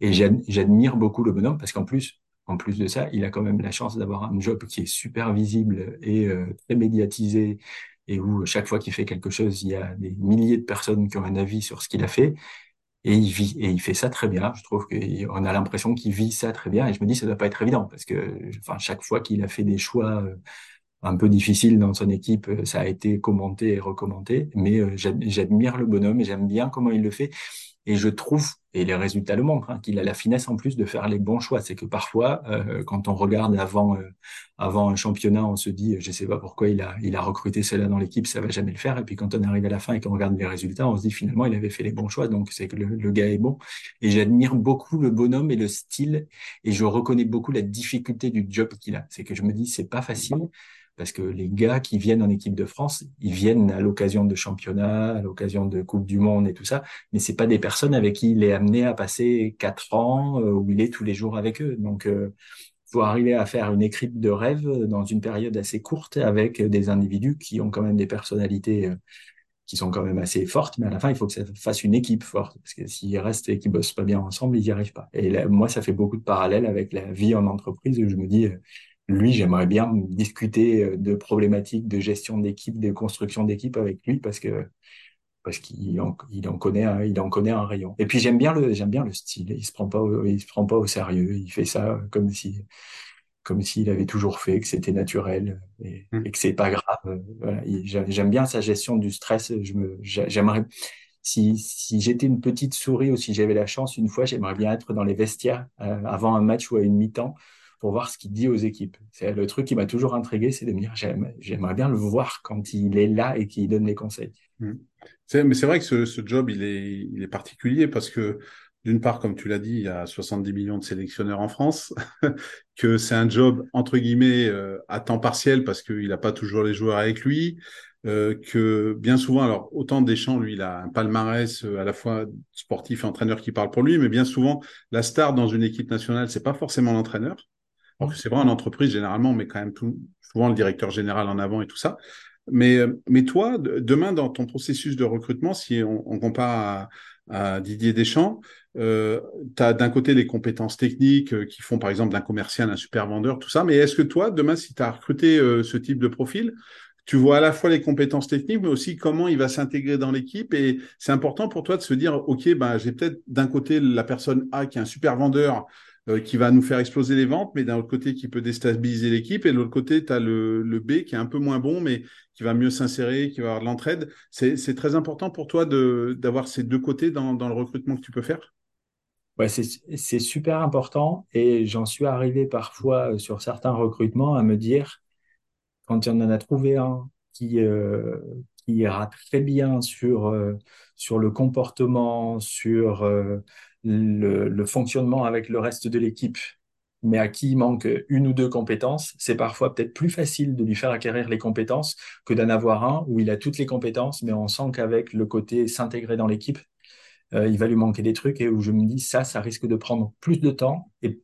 [SPEAKER 2] Et j'admire beaucoup le bonhomme parce qu'en plus en plus de ça, il a quand même la chance d'avoir un job qui est super visible et euh, très médiatisé et où chaque fois qu'il fait quelque chose, il y a des milliers de personnes qui ont un avis sur ce qu'il a fait. Et il vit, et il fait ça très bien. Je trouve qu'on a l'impression qu'il vit ça très bien. Et je me dis, ça doit pas être évident parce que, chaque fois qu'il a fait des choix euh, un peu difficiles dans son équipe, euh, ça a été commenté et recommandé. Mais euh, j'admire le bonhomme et j'aime bien comment il le fait. Et je trouve, et les résultats le montrent, hein, qu'il a la finesse en plus de faire les bons choix. C'est que parfois, euh, quand on regarde avant euh, avant un championnat, on se dit, je sais pas pourquoi il a il a recruté cela dans l'équipe, ça va jamais le faire. Et puis quand on arrive à la fin et qu'on regarde les résultats, on se dit finalement il avait fait les bons choix, donc c'est que le, le, gars est bon. Et j'admire beaucoup le bonhomme et le style, et je reconnais beaucoup la difficulté du job qu'il a. C'est que je me dis c'est pas facile parce que les gars qui viennent en équipe de France, ils viennent à l'occasion de championnats, à l'occasion de Coupe du Monde et tout ça, mais c'est pas des personnes avec qui il est amené à passer quatre ans euh, où il est tous les jours avec eux. Donc, euh, faut arriver à faire une écrite de rêve dans une période assez courte avec des individus qui ont quand même des personnalités euh, qui sont quand même assez fortes, mais à la fin, il faut que ça fasse une équipe forte, parce que s'ils restent et qu'ils bossent pas bien ensemble, ils n'y arrivent pas. Et moi, ça fait beaucoup de parallèles avec la vie en entreprise où je me dis, lui, j'aimerais bien discuter euh, de problématiques de gestion d'équipe, de construction d'équipe avec lui parce que parce qu'il en, il en connaît un, il en connaît un rayon. Et puis j'aime bien le j'aime bien le style. Il se prend pas il se prend pas au sérieux. Il fait ça comme si comme s'il avait toujours fait, que c'était naturel et, mmh. et que c'est pas grave. Voilà. J'aime bien sa gestion du stress. Je me j'aimerais si, si j'étais une petite souris ou si j'avais la chance une fois, j'aimerais bien être dans les vestiaires euh, avant un match ou à une mi-temps pour voir ce qu'il dit aux équipes. C'est le truc qui m'a toujours intrigué, c'est de me dire j'aimerais bien le voir quand il est là et qu'il donne les conseils.
[SPEAKER 1] Mmh. Mais c'est vrai que ce, job, il est, il est particulier parce que d'une part, comme tu l'as dit, il y a 70 millions de sélectionneurs en France, que c'est un job entre guillemets euh, à temps partiel parce qu'il n'a pas toujours les joueurs avec lui, euh, que bien souvent, alors autant Deschamps, lui, il a un palmarès euh, à la fois sportif et entraîneur qui parle pour lui, mais bien souvent, la star dans une équipe nationale, c'est pas forcément l'entraîneur. Alors c'est vrai, en entreprise, généralement, on met quand même tout, souvent le directeur général en avant et tout ça. Mais, euh, mais toi, demain, dans ton processus de recrutement, si on, compare à, à, Didier Deschamps, euh, tu as d'un côté les compétences techniques euh, qui font, par exemple, d'un commercial un super vendeur, tout ça. Mais est-ce que toi, demain, si tu as recruté euh, ce type de profil, tu vois à la fois les compétences techniques, mais aussi comment il va s'intégrer dans l'équipe? Et c'est important pour toi de se dire, OK, ben, j'ai peut-être d'un côté la personne A qui est un super vendeur, euh, qui va nous faire exploser les ventes, mais d'un autre côté qui peut déstabiliser l'équipe. Et de l'autre côté, tu as le, le, B qui est un peu moins bon, mais qui va mieux s'insérer, qui va avoir de l'entraide. C'est très important pour toi d'avoir ces deux côtés dans, dans le recrutement que tu peux faire?
[SPEAKER 2] Ouais, c'est super important et j'en suis arrivé parfois euh, sur certains recrutements à me dire, quand il y en a trouvé un qui, euh, qui ira très bien sur, sur le comportement, sur le, fonctionnement avec le reste de l'équipe, mais à qui il manque une ou deux compétences, c'est parfois peut-être plus facile de lui faire acquérir les compétences que d'en avoir un où il a toutes les compétences, mais on sent qu'avec le côté s'intégrer dans l'équipe, euh, il va lui manquer des trucs et où je me dis ça, ça risque de prendre plus de temps et,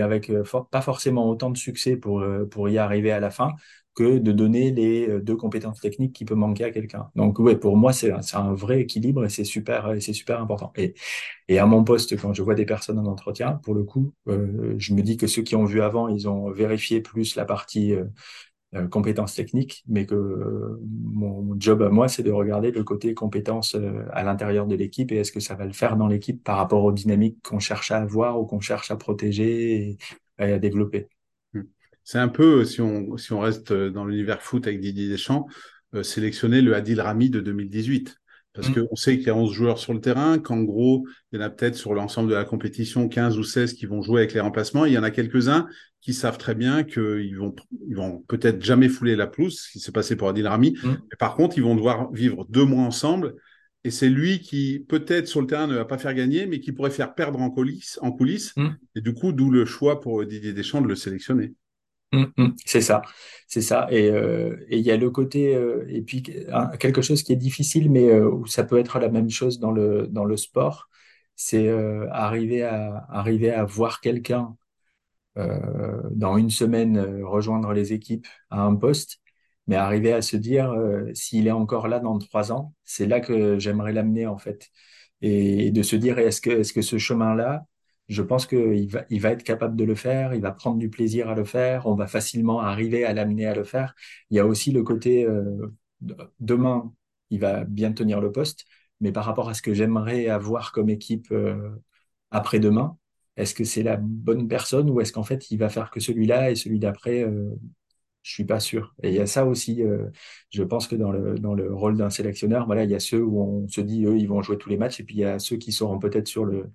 [SPEAKER 2] avec euh, pas forcément autant de succès pour, euh, pour y arriver à la fin que de donner les deux compétences techniques qui peut manquer à quelqu'un. Donc ouais, pour moi c'est un vrai équilibre et c'est super super important. Et, à mon poste, quand je vois des personnes en entretien, pour le coup, je me dis que ceux qui ont vu avant, ils ont vérifié plus la partie euh, compétences techniques, mais que euh, mon job à moi, c'est de regarder le côté compétences euh, à l'intérieur de l'équipe et est-ce que ça va le faire dans l'équipe par rapport aux dynamiques qu'on cherche à avoir ou qu'on cherche à protéger et, à développer.
[SPEAKER 1] C'est un peu, si on, si on reste dans l'univers foot avec Didier Deschamps, sélectionner le Adil Rami de 2018. Parce mm. qu'on sait qu'il y a 11 joueurs sur le terrain, qu'en gros, il y en a peut-être sur l'ensemble de la compétition 15 ou 16 qui vont jouer avec les remplacements. Il y en a quelques-uns qui savent très bien qu'ils vont, ils vont peut-être jamais fouler la pelouse, ce qui s'est passé pour Adil Rami. Mm. Mais par contre, ils vont devoir vivre deux mois ensemble. Et c'est lui qui, peut-être sur le terrain, ne va pas faire gagner, mais qui pourrait faire perdre en coulisses. En coulisses. Mm. Et du coup, d'où le choix pour Didier Deschamps de le sélectionner.
[SPEAKER 2] Hum, hum, c'est ça, c'est ça. Et euh, il y a le côté, euh, et puis quelque chose qui est difficile, mais euh, où ça peut être la même chose dans le, dans le sport, c'est arriver, à, arriver à voir quelqu'un dans une semaine rejoindre les équipes à un poste, mais arriver à se dire, s'il est encore là dans trois ans, c'est là que j'aimerais l'amener en fait. Et, de se dire, est-ce que, est-ce que ce chemin-là, je pense qu'il va, être capable de le faire, il va prendre du plaisir à le faire, on va facilement arriver à l'amener à le faire. Il y a aussi le côté, euh, demain, il va bien tenir le poste, mais par rapport à ce que j'aimerais avoir comme équipe euh, après-demain, est-ce que c'est la bonne personne ou est-ce qu'en fait, il va faire que celui-là et celui d'après euh, je suis pas sûr. Et il y a ça aussi, euh, je pense que dans le, dans le rôle d'un sélectionneur, voilà, il y a ceux où on se dit, eux, ils vont jouer tous les matchs, et puis il y a ceux qui seront peut-être sur le,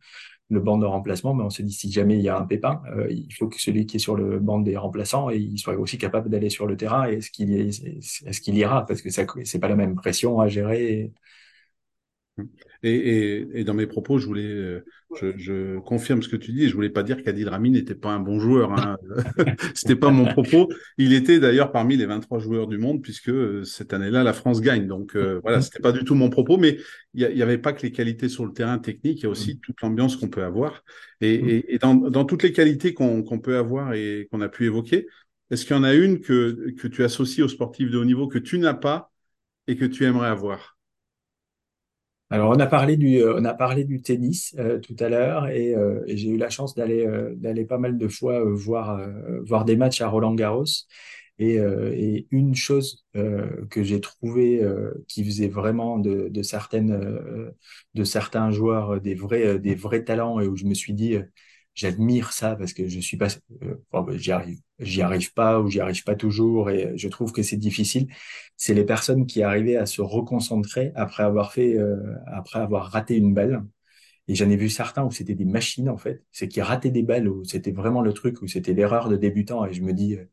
[SPEAKER 2] le banc de remplacement, mais on se dit si jamais il y a un pépin, euh, il faut que celui qui est sur le banc des remplaçants, il soit aussi capable d'aller sur le terrain. Et est-ce qu'il est, ce qu'il ira? Parce que ça, c'est pas la même pression à gérer.
[SPEAKER 1] Et, dans mes propos, je voulais, euh, je, confirme ce que tu dis. Je voulais pas dire qu'Adil Rami n'était pas un bon joueur. Hein. C'était pas mon propos. Il était d'ailleurs parmi les 23 joueurs du monde puisque euh, cette année-là, la France gagne. Donc euh, voilà, c'était pas du tout mon propos. Mais il y, avait pas que les qualités sur le terrain technique. Il y a aussi toute l'ambiance qu'on peut avoir. Et, dans, toutes les qualités qu'on peut avoir et qu'on a pu évoquer, est-ce qu'il y en a une que, que tu associes aux sportifs de haut niveau que tu n'as pas et que tu aimerais avoir?
[SPEAKER 2] Alors, on a parlé du, euh, tennis euh, tout à l'heure et, euh, et j'ai eu la chance d'aller pas mal de fois voir des matchs à Roland Garros. Et, une chose que j'ai trouvé qui faisait vraiment de, de certains joueurs des vrais des vrais talents et où je me suis dit j'admire ça parce que je suis pas, euh, ben, j'y arrive, j'y arrive pas ou j'y arrive pas toujours et je trouve que c'est difficile. C'est les personnes qui arrivaient à se reconcentrer après avoir fait, euh, après avoir raté une balle. Et j'en ai vu certains où c'était des machines en fait, c'est qui rataient des balles où c'était vraiment le truc où c'était l'erreur de débutant et je me dis euh,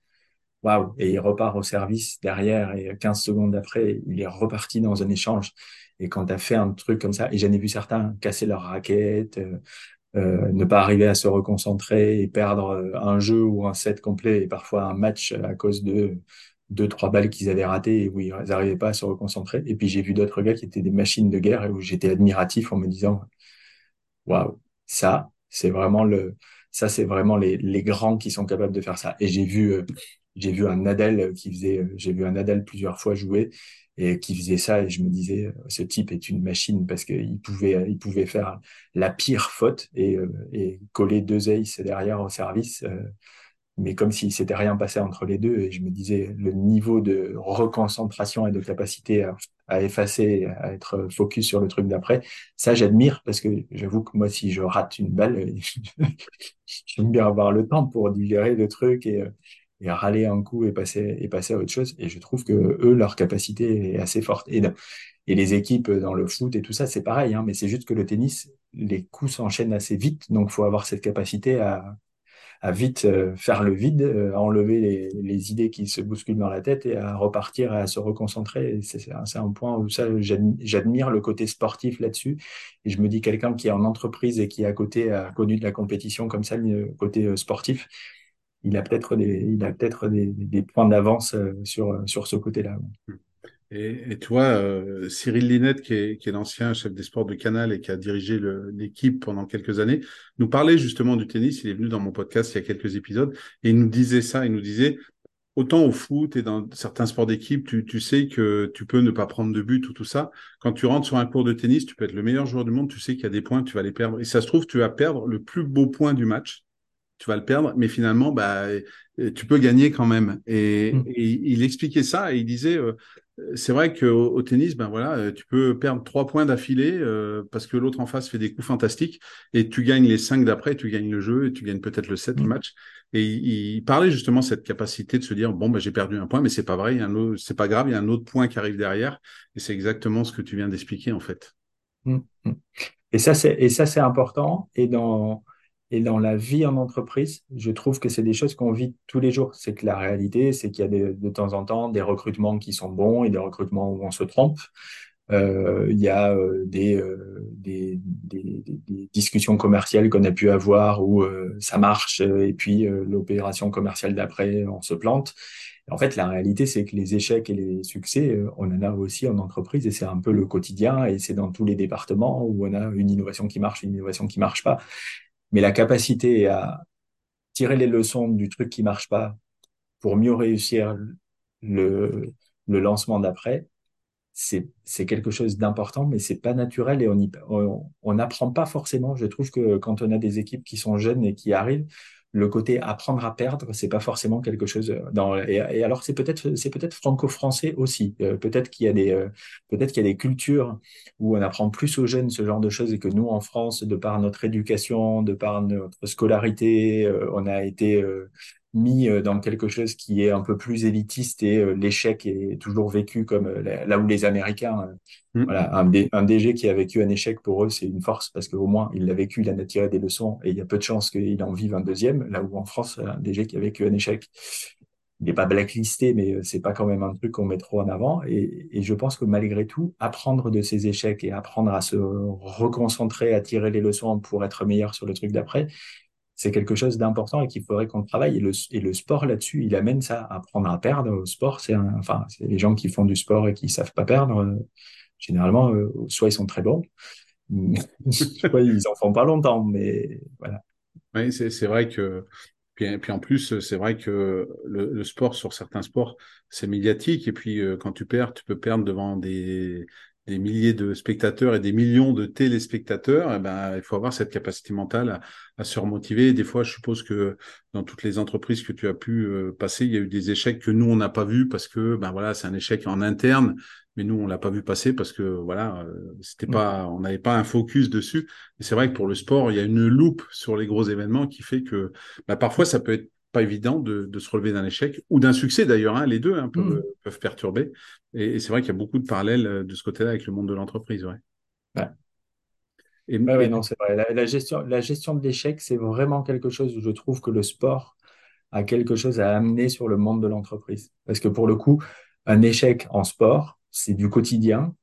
[SPEAKER 2] waouh et il repart au service derrière et 15 secondes après il est reparti dans un échange et quand tu as fait un truc comme ça et j'en ai vu certains casser leur raquette euh, ne pas arriver à se reconcentrer et perdre euh, un jeu ou un set complet et parfois un match à cause de deux, trois balles qu'ils avaient ratées et où ils n'arrivaient pas à se reconcentrer. Et puis j'ai vu d'autres gars qui étaient des machines de guerre et où j'étais admiratif en me disant, waouh, ça, c'est vraiment le, ça, c'est vraiment les, les grands qui sont capables de faire ça. Et j'ai vu, euh, j'ai vu un Nadal qui faisait, j'ai vu un Nadal plusieurs fois jouer et qui faisait ça et je me disais euh, ce type est une machine parce qu'il pouvait il pouvait faire la pire faute et, euh, et coller deux aces derrière au service euh, mais comme si s'était rien passé entre les deux. Et je me disais, le niveau de reconcentration et de capacité à, effacer, à être focus sur le truc d'après, ça, j'admire parce que j'avoue que moi, si je rate une balle, j'aime bien avoir le temps pour digérer le truc et, et râler un coup et passer, et passer à autre chose. Et je trouve que eux, leur capacité est assez forte. Et, et les équipes dans le foot et tout ça, c'est pareil, hein, mais c'est juste que le tennis, les coups s'enchaînent assez vite, donc faut avoir cette capacité à, à vite euh, faire le vide, euh, à enlever les, les, idées qui se bousculent dans la tête et à repartir et à se reconcentrer. C'est un point où ça, j'admire le côté sportif là-dessus. Et je me dis, quelqu'un qui est en entreprise et qui à côté a connu de la compétition comme ça, le côté euh, sportif, il a peut-être des, points d'avance sur, sur ce côté-là.
[SPEAKER 1] Et, vois, euh, Cyril Linette, qui est, qui est l'ancien chef des sports de Canal et qui a dirigé l'équipe pendant quelques années, nous parlait justement du tennis. Il est venu dans mon podcast il y a quelques épisodes et il nous disait ça. Il nous disait, autant au foot et dans certains sports d'équipe, tu, tu sais que tu peux ne pas prendre de but ou tout ça. Quand tu rentres sur un cours de tennis, tu peux être le meilleur joueur du monde. Tu sais qu'il y a des points, tu vas les perdre. Et ça se trouve, tu vas perdre le plus beau point du match tu vas le perdre, mais finalement, bah, tu peux gagner quand même. Et, mmh. il expliquait ça et il disait, euh, c'est vrai qu'au au tennis, ben voilà, euh, tu peux perdre trois points d'affilée euh, parce que l'autre en face fait des coups fantastiques et tu gagnes les cinq d'après, tu gagnes le jeu et tu gagnes peut-être le set du mm. match. Et il, parlait justement cette capacité de se dire bon ben j'ai perdu un point, mais c'est pas vrai, c'est pas grave, il y a un autre point qui arrive derrière et c'est exactement ce que tu viens d'expliquer en fait.
[SPEAKER 2] Mm, mm. Et ça c'est et ça c'est important et dans et dans la vie en entreprise, je trouve que c'est des choses qu'on vit tous les jours. C'est que la réalité, c'est qu'il y a de temps en temps des recrutements qui sont bons et des recrutements où on se trompe. Euh, il y a euh, des, euh, des, des, des, discussions commerciales qu'on a pu avoir où euh, ça marche et puis l'opération commerciale d'après, on se plante. En fait, la réalité, c'est que les échecs et les succès, on en a aussi en entreprise et c'est un peu le quotidien et c'est dans tous les départements où on a une innovation qui marche, une innovation qui marche pas mais la capacité à tirer les leçons du truc qui marche pas pour mieux réussir le, le lancement d'après, c'est, quelque chose d'important, mais c'est pas naturel et on n'apprend pas forcément. Je trouve que quand on a des équipes qui sont jeunes et qui arrivent, le côté apprendre à perdre, c'est pas forcément quelque chose euh, dans et, alors c'est peut-être c'est peut-être franco-français aussi. Euh, peut-être qu'il y a des euh, peut-être qu'il y a des cultures où on apprend plus aux jeunes ce genre de choses et que nous en France, de par notre éducation, de par notre scolarité, on a été mis euh, dans quelque chose qui est un peu plus élitiste et euh, l'échec est toujours vécu comme euh, là où les Américains, mm. voilà, un, un, DG qui a vécu un échec pour eux, c'est une force parce qu'au moins il l'a vécu, il en a tiré des leçons et il y a peu de chances qu'il en vive un deuxième. Là où en France, un DG qui a vécu un échec, il n'est pas blacklisté, mais c'est pas quand même un truc qu'on met trop en avant. Et, et, je pense que malgré tout, apprendre de ces échecs et apprendre à se reconcentrer, à tirer les leçons pour être meilleur sur le truc d'après, c'est quelque chose d'important et qu'il faudrait qu'on travaille. Et le, et le sport là-dessus, il amène ça à apprendre à perdre. Au sport, c'est enfin, c'est les gens qui font du sport et qui savent pas perdre. Euh, généralement, euh, soit ils sont très bons, soit ils en font pas longtemps. Mais voilà.
[SPEAKER 1] Oui, c'est vrai que puis, puis, en plus, c'est vrai que le, sport, sur certains sports, c'est médiatique. Et puis, euh, quand tu perds, tu peux perdre devant des, des milliers de spectateurs et des millions de téléspectateurs, eh ben, il faut avoir cette capacité mentale à, se remotiver. Des fois, je suppose que dans toutes les entreprises que tu as pu euh, passer, il y a eu des échecs que nous, on n'a pas vus parce que ben voilà, c'est un échec en interne, mais nous, on l'a pas vu passer parce que voilà, euh, c'était mm. pas, on n'avait pas un focus dessus. Et c'est vrai que pour le sport, il y a une loupe sur les gros événements qui fait que ben, parfois ça peut être pas évident de, de se relever d'un échec ou d'un succès d'ailleurs. Hein, les deux hein, peuvent, mm. peuvent, perturber. Et, c'est vrai qu'il y a beaucoup de parallèles euh, de ce côté-là avec le monde de l'entreprise. Ouais.
[SPEAKER 2] ouais. Et, ouais, non, c'est vrai. La, gestion, la gestion de l'échec, c'est vraiment quelque chose où je trouve que le sport a quelque chose à amener sur le monde de l'entreprise. Parce que pour le coup, un échec en sport, c'est du quotidien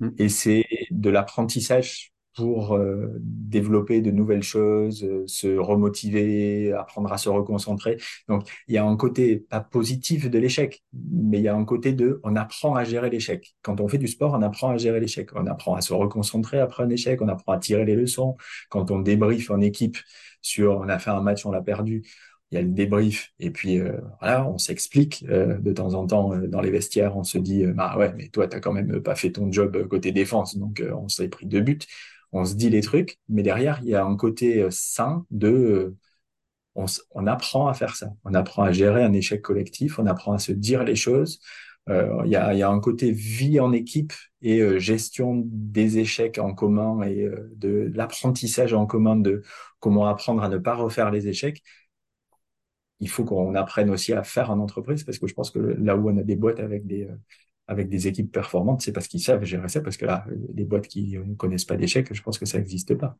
[SPEAKER 2] mm. et c'est de l'apprentissage pour euh, développer de nouvelles choses, euh, se remotiver, apprendre à se reconcentrer. Donc, il y a un côté pas positif de l'échec, mais il y a un côté de on apprend à gérer l'échec. Quand on fait du sport, on apprend à gérer l'échec. On apprend à se reconcentrer après un échec, on apprend à tirer les leçons. Quand on débrief en équipe sur on a fait un match, on l'a perdu, il y a le débrief et puis euh, voilà, on s'explique euh, de temps en temps euh, dans les vestiaires, on se dit bah ouais, mais toi tu quand même pas fait ton job côté défense, donc on s'est pris deux buts on se dit les trucs, mais derrière, il y a un côté euh, sain de euh, on, apprend à faire ça. On apprend à gérer un échec collectif, on apprend à se dire les choses. Euh, il y, a, un côté vie en équipe et gestion des échecs en commun et euh, de l'apprentissage en commun de comment apprendre à ne pas refaire les échecs. Il faut qu'on apprenne aussi à faire en entreprise parce que je pense que là où on a des boîtes avec des avec des équipes performantes, c'est parce qu'ils savent gérer ça, parce que là, les boîtes qui ne connaissent pas d'échecs, je pense que ça n'existe pas.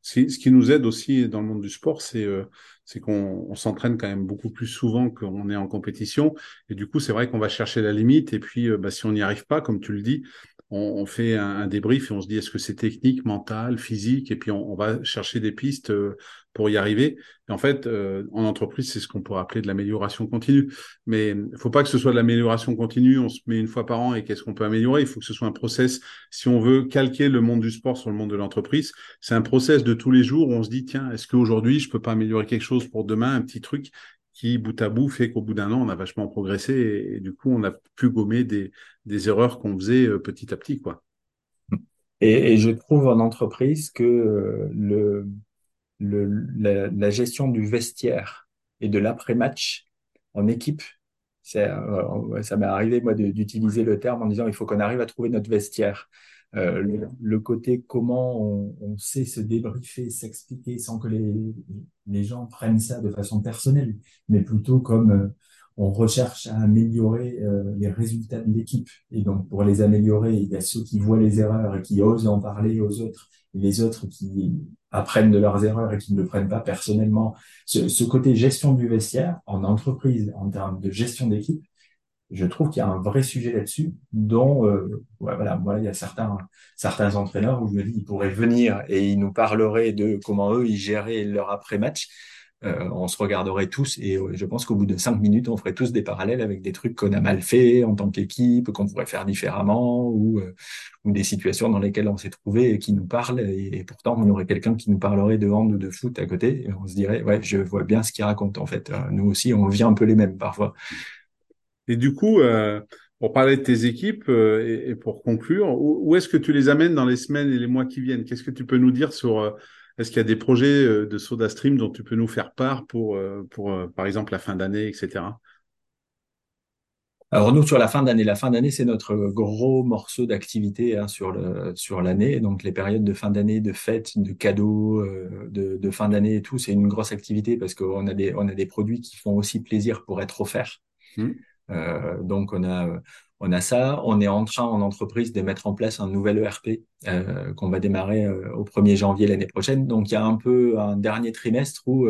[SPEAKER 1] Ce qui nous aide aussi dans le monde du sport, c'est euh, qu'on s'entraîne quand même beaucoup plus souvent qu'on est en compétition. Et du coup, c'est vrai qu'on va chercher la limite. Et puis, euh, bah, si on n'y arrive pas, comme tu le dis, on, fait un, débrief et on se dit est-ce que c'est technique, mental, physique, et puis on, va chercher des pistes euh, pour y arriver. Et en fait, euh, en entreprise, c'est ce qu'on pourrait appeler de l'amélioration continue. Mais il faut pas que ce soit de l'amélioration continue, on se met une fois par an et qu'est-ce qu'on peut améliorer? Il faut que ce soit un process. Si on veut calquer le monde du sport sur le monde de l'entreprise, c'est un process de tous les jours où on se dit tiens, est-ce qu'aujourd'hui je peux pas améliorer quelque chose pour demain, un petit truc qui, bout à bout, fait qu'au bout d'un an, on a vachement progressé et, du coup, on a pu gommer des, des erreurs qu'on faisait euh, petit à petit. quoi.
[SPEAKER 2] Et, je trouve en entreprise que euh, le, la, gestion du vestiaire et de l'après-match en équipe, euh, ça m'est arrivé moi d'utiliser le terme en disant il faut qu'on arrive à trouver notre vestiaire. Euh, le, côté comment on, sait se débriefer, s'expliquer sans que les, les gens prennent ça de façon personnelle, mais plutôt comme euh, on recherche à améliorer les résultats de l'équipe. Et donc, pour les améliorer, il y a ceux qui voient les erreurs et qui osent en parler aux autres, les autres qui apprennent de leurs erreurs et qui ne le prennent pas personnellement. Ce, côté gestion du vestiaire en entreprise, en termes de gestion d'équipe, je trouve qu'il y a un vrai sujet là-dessus, dont euh, voilà, il y a certains entraîneurs où je me dis ils pourraient venir et ils nous parleraient de comment eux ils géraient leur après-match. Euh, on se regarderait tous et euh, je pense qu'au bout de cinq minutes, on ferait tous des parallèles avec des trucs qu'on a mal fait en tant qu'équipe, qu'on pourrait faire différemment ou, ou des situations dans lesquelles on s'est trouvé et qui nous parlent. Et, pourtant, on aurait quelqu'un qui nous parlerait de hand ou de foot à côté et on se dirait, ouais, je vois bien ce qu'il raconte en fait. nous aussi, on vit un peu les mêmes parfois.
[SPEAKER 1] Et du coup, euh, pour parler de tes équipes euh, et, pour conclure, où, est-ce que tu les amènes dans les semaines et les mois qui viennent? Qu'est-ce que tu peux nous dire sur euh, Est-ce qu'il y a des projets de SodaStream dont tu peux nous faire part pour, pour par exemple, la fin d'année, etc.
[SPEAKER 2] Alors nous sur la fin d'année, la fin d'année c'est notre gros morceau d'activité hein, sur le sur l'année. Donc les périodes de fin d'année, de fêtes, de cadeaux, de, de fin d'année et tout, c'est une grosse activité parce qu'on a des on a des produits qui font aussi plaisir pour être offerts. Mmh. Euh, donc on a on a ça. On est en train en entreprise de mettre en place un nouvel ERP euh, qu'on va démarrer euh, au 1er janvier l'année prochaine. Donc il y a un peu un dernier trimestre où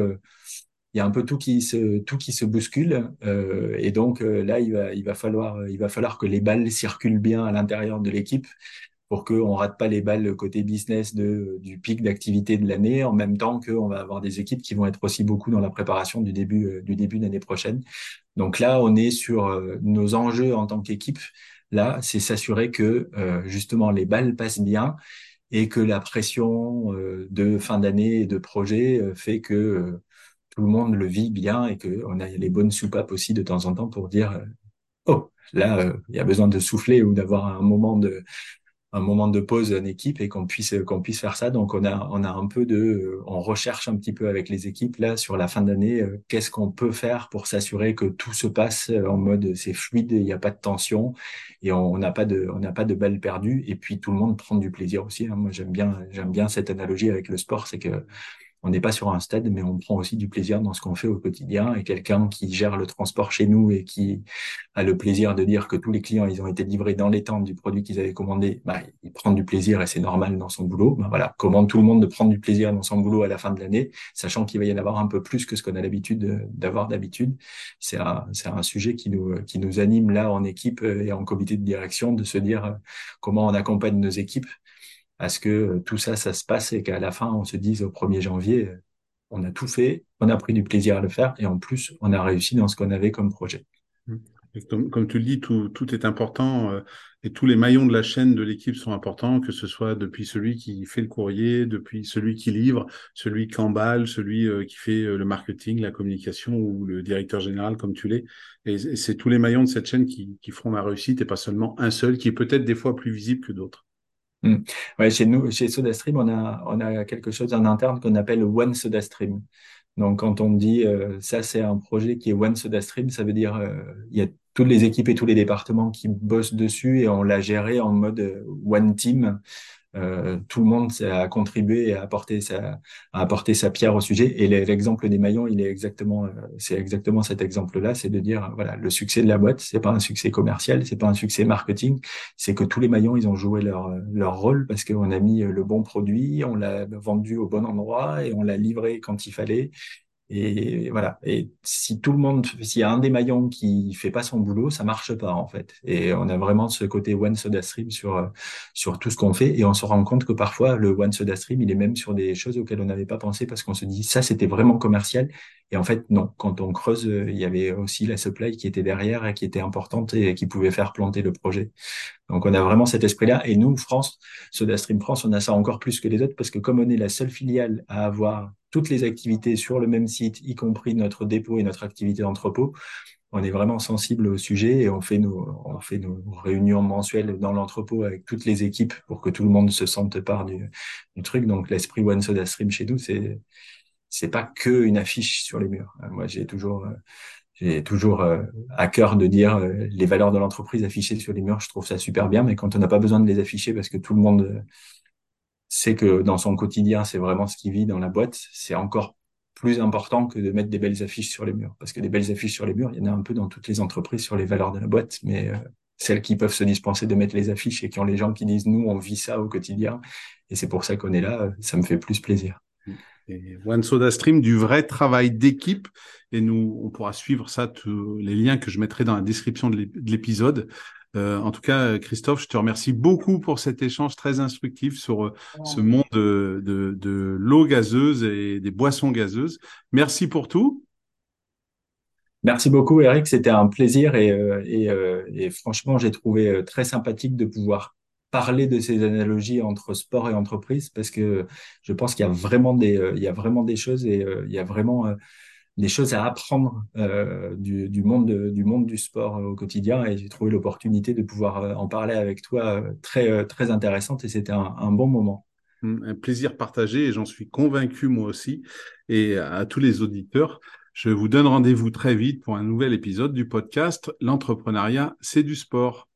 [SPEAKER 2] il y a un peu tout qui se tout qui se bouscule euh, et donc là il va il va falloir il va falloir que les balles circulent bien à l'intérieur de l'équipe pour qu'on rate pas les balles côté business de, du pic d'activité de l'année, en même temps qu'on va avoir des équipes qui vont être aussi beaucoup dans la préparation du début euh, du début d'année prochaine. Donc là, on est sur euh, nos enjeux en tant qu'équipe. Là, c'est s'assurer que euh, justement les balles passent bien et que la pression de fin d'année et de projet fait que tout le monde le vit bien et qu'on a les bonnes soupapes aussi de temps en temps pour dire oh là il y a besoin de souffler ou d'avoir un moment de un moment de pause en équipe et qu'on puisse qu'on puisse faire ça. Donc on a on a un peu de on recherche un petit peu avec les équipes là sur la fin d'année euh, qu'est-ce qu'on peut faire pour s'assurer que tout se passe euh, en mode c'est fluide, il n'y a pas de tension et on n'a pas de on n'a pas de balles perdues et puis tout le monde prend du plaisir aussi. Hein. Moi j'aime bien j'aime bien cette analogie avec le sport, c'est que on n'est pas sur un stade, mais on prend aussi du plaisir dans ce qu'on fait au quotidien. Et quelqu'un qui gère le transport chez nous et qui a le plaisir de dire que tous les clients, ils ont été livrés dans les temps du produit qu'ils avaient commandé, bah, il prend du plaisir et c'est normal dans son boulot. Bah, voilà, comment tout le monde de prendre du plaisir dans son boulot à la fin de l'année, sachant qu'il va y en avoir un peu plus que ce qu'on a l'habitude d'avoir d'habitude. C'est un, sujet nous, qui nous anime là en équipe et en comité de direction de se dire comment on accompagne nos équipes à ce que euh, tout ça, ça se passe et qu'à la fin, on se dise au 1er janvier, euh, on a tout fait, on a pris du plaisir à le faire et en plus, on a réussi dans ce qu'on avait comme projet.
[SPEAKER 1] Comme, comme, tu le dis, tout, tout est important euh, et tous les maillons de la chaîne de l'équipe sont importants, que ce soit depuis celui qui fait le courrier, depuis celui qui livre, celui qui emballe, celui qui fait le marketing, la communication ou le directeur général comme tu l'es. Et, c'est tous les maillons de cette chaîne qui, qui feront la réussite et pas seulement un seul qui est peut-être des fois plus visible que d'autres.
[SPEAKER 2] Hmm. Ouais, chez nous, chez SodaStream, on a, on a quelque chose en interne qu'on appelle One SodaStream. Donc, quand on dit ça, c'est un projet qui est One Soda Stream, ça veut dire il y a toutes les équipes et tous les départements qui bossent dessus et on l'a géré en mode One Team. Euh, tout le monde a contribué et a apporté sa, sa pierre au sujet. Et l'exemple des maillons, il est exactement, euh, c'est exactement cet exemple-là, c'est de dire, voilà, le succès de la boîte, c'est pas un succès commercial, c'est pas un succès marketing, c'est que tous les maillons, ils ont joué leur, leur rôle parce qu'on a mis le bon produit, on l'a vendu au bon endroit et on l'a livré quand il fallait. Et voilà. Et si tout le monde, s'il y a un des maillons qui fait pas son boulot, ça marche pas en fait. Et on a vraiment ce côté one soda stream sur sur tout ce qu'on fait. Et on se rend compte que parfois le one soda stream, il est même sur des choses auxquelles on n'avait pas pensé parce qu'on se dit ça c'était vraiment commercial. Et en fait non. Quand on creuse, il y avait aussi la supply qui était derrière et qui était importante et qui pouvait faire planter le projet. Donc on a vraiment cet esprit-là. Et nous, France, SodaStream France, on a ça encore plus que les autres parce que comme on est la seule filiale à avoir toutes les activités sur le même site, y compris notre dépôt et notre activité d'entrepôt, on est vraiment sensible au sujet et on fait nos, on fait nos réunions mensuelles dans l'entrepôt avec toutes les équipes pour que tout le monde se sente part du, du truc. Donc l'esprit One Soda Stream chez nous, c'est c'est pas que une affiche sur les murs. Moi, j'ai toujours j'ai toujours euh, à cœur de dire euh, les valeurs de l'entreprise affichées sur les murs. Je trouve ça super bien, mais quand on n'a pas besoin de les afficher parce que tout le monde euh, sait que dans son quotidien, c'est vraiment ce qui vit dans la boîte, c'est encore plus important que de mettre des belles affiches sur les murs. Parce que des belles affiches sur les murs, il y en a un peu dans toutes les entreprises sur les valeurs de la boîte, mais celles qui peuvent se dispenser de mettre les affiches et qui ont les gens qui disent nous, on vit ça au quotidien. Et c'est pour ça qu'on est là, ça me fait plus plaisir.
[SPEAKER 1] Et One Soda Stream, du vrai travail d'équipe. Et nous, on pourra suivre ça, tous les liens que je mettrai dans la description de l'épisode. Euh, en tout cas, Christophe, je te remercie beaucoup pour cet échange très instructif sur euh, ce monde de, de, de l'eau gazeuse et des boissons gazeuses. Merci pour tout.
[SPEAKER 2] Merci beaucoup, Eric. C'était un plaisir et, euh, et, euh, et franchement, j'ai trouvé très sympathique de pouvoir parler de ces analogies entre sport et entreprise parce que je pense qu'il y a vraiment des, euh, il y a vraiment des choses et euh, il y a vraiment euh, des choses à apprendre du, du, monde du monde du sport au quotidien et j'ai trouvé l'opportunité de pouvoir en parler avec toi très très intéressante et c'était un, un, bon moment.
[SPEAKER 1] Hum, un plaisir partagé et j'en suis convaincu moi aussi et à tous les auditeurs. Je vous donne rendez-vous très vite pour un nouvel épisode du podcast L'entrepreneuriat, c'est du sport.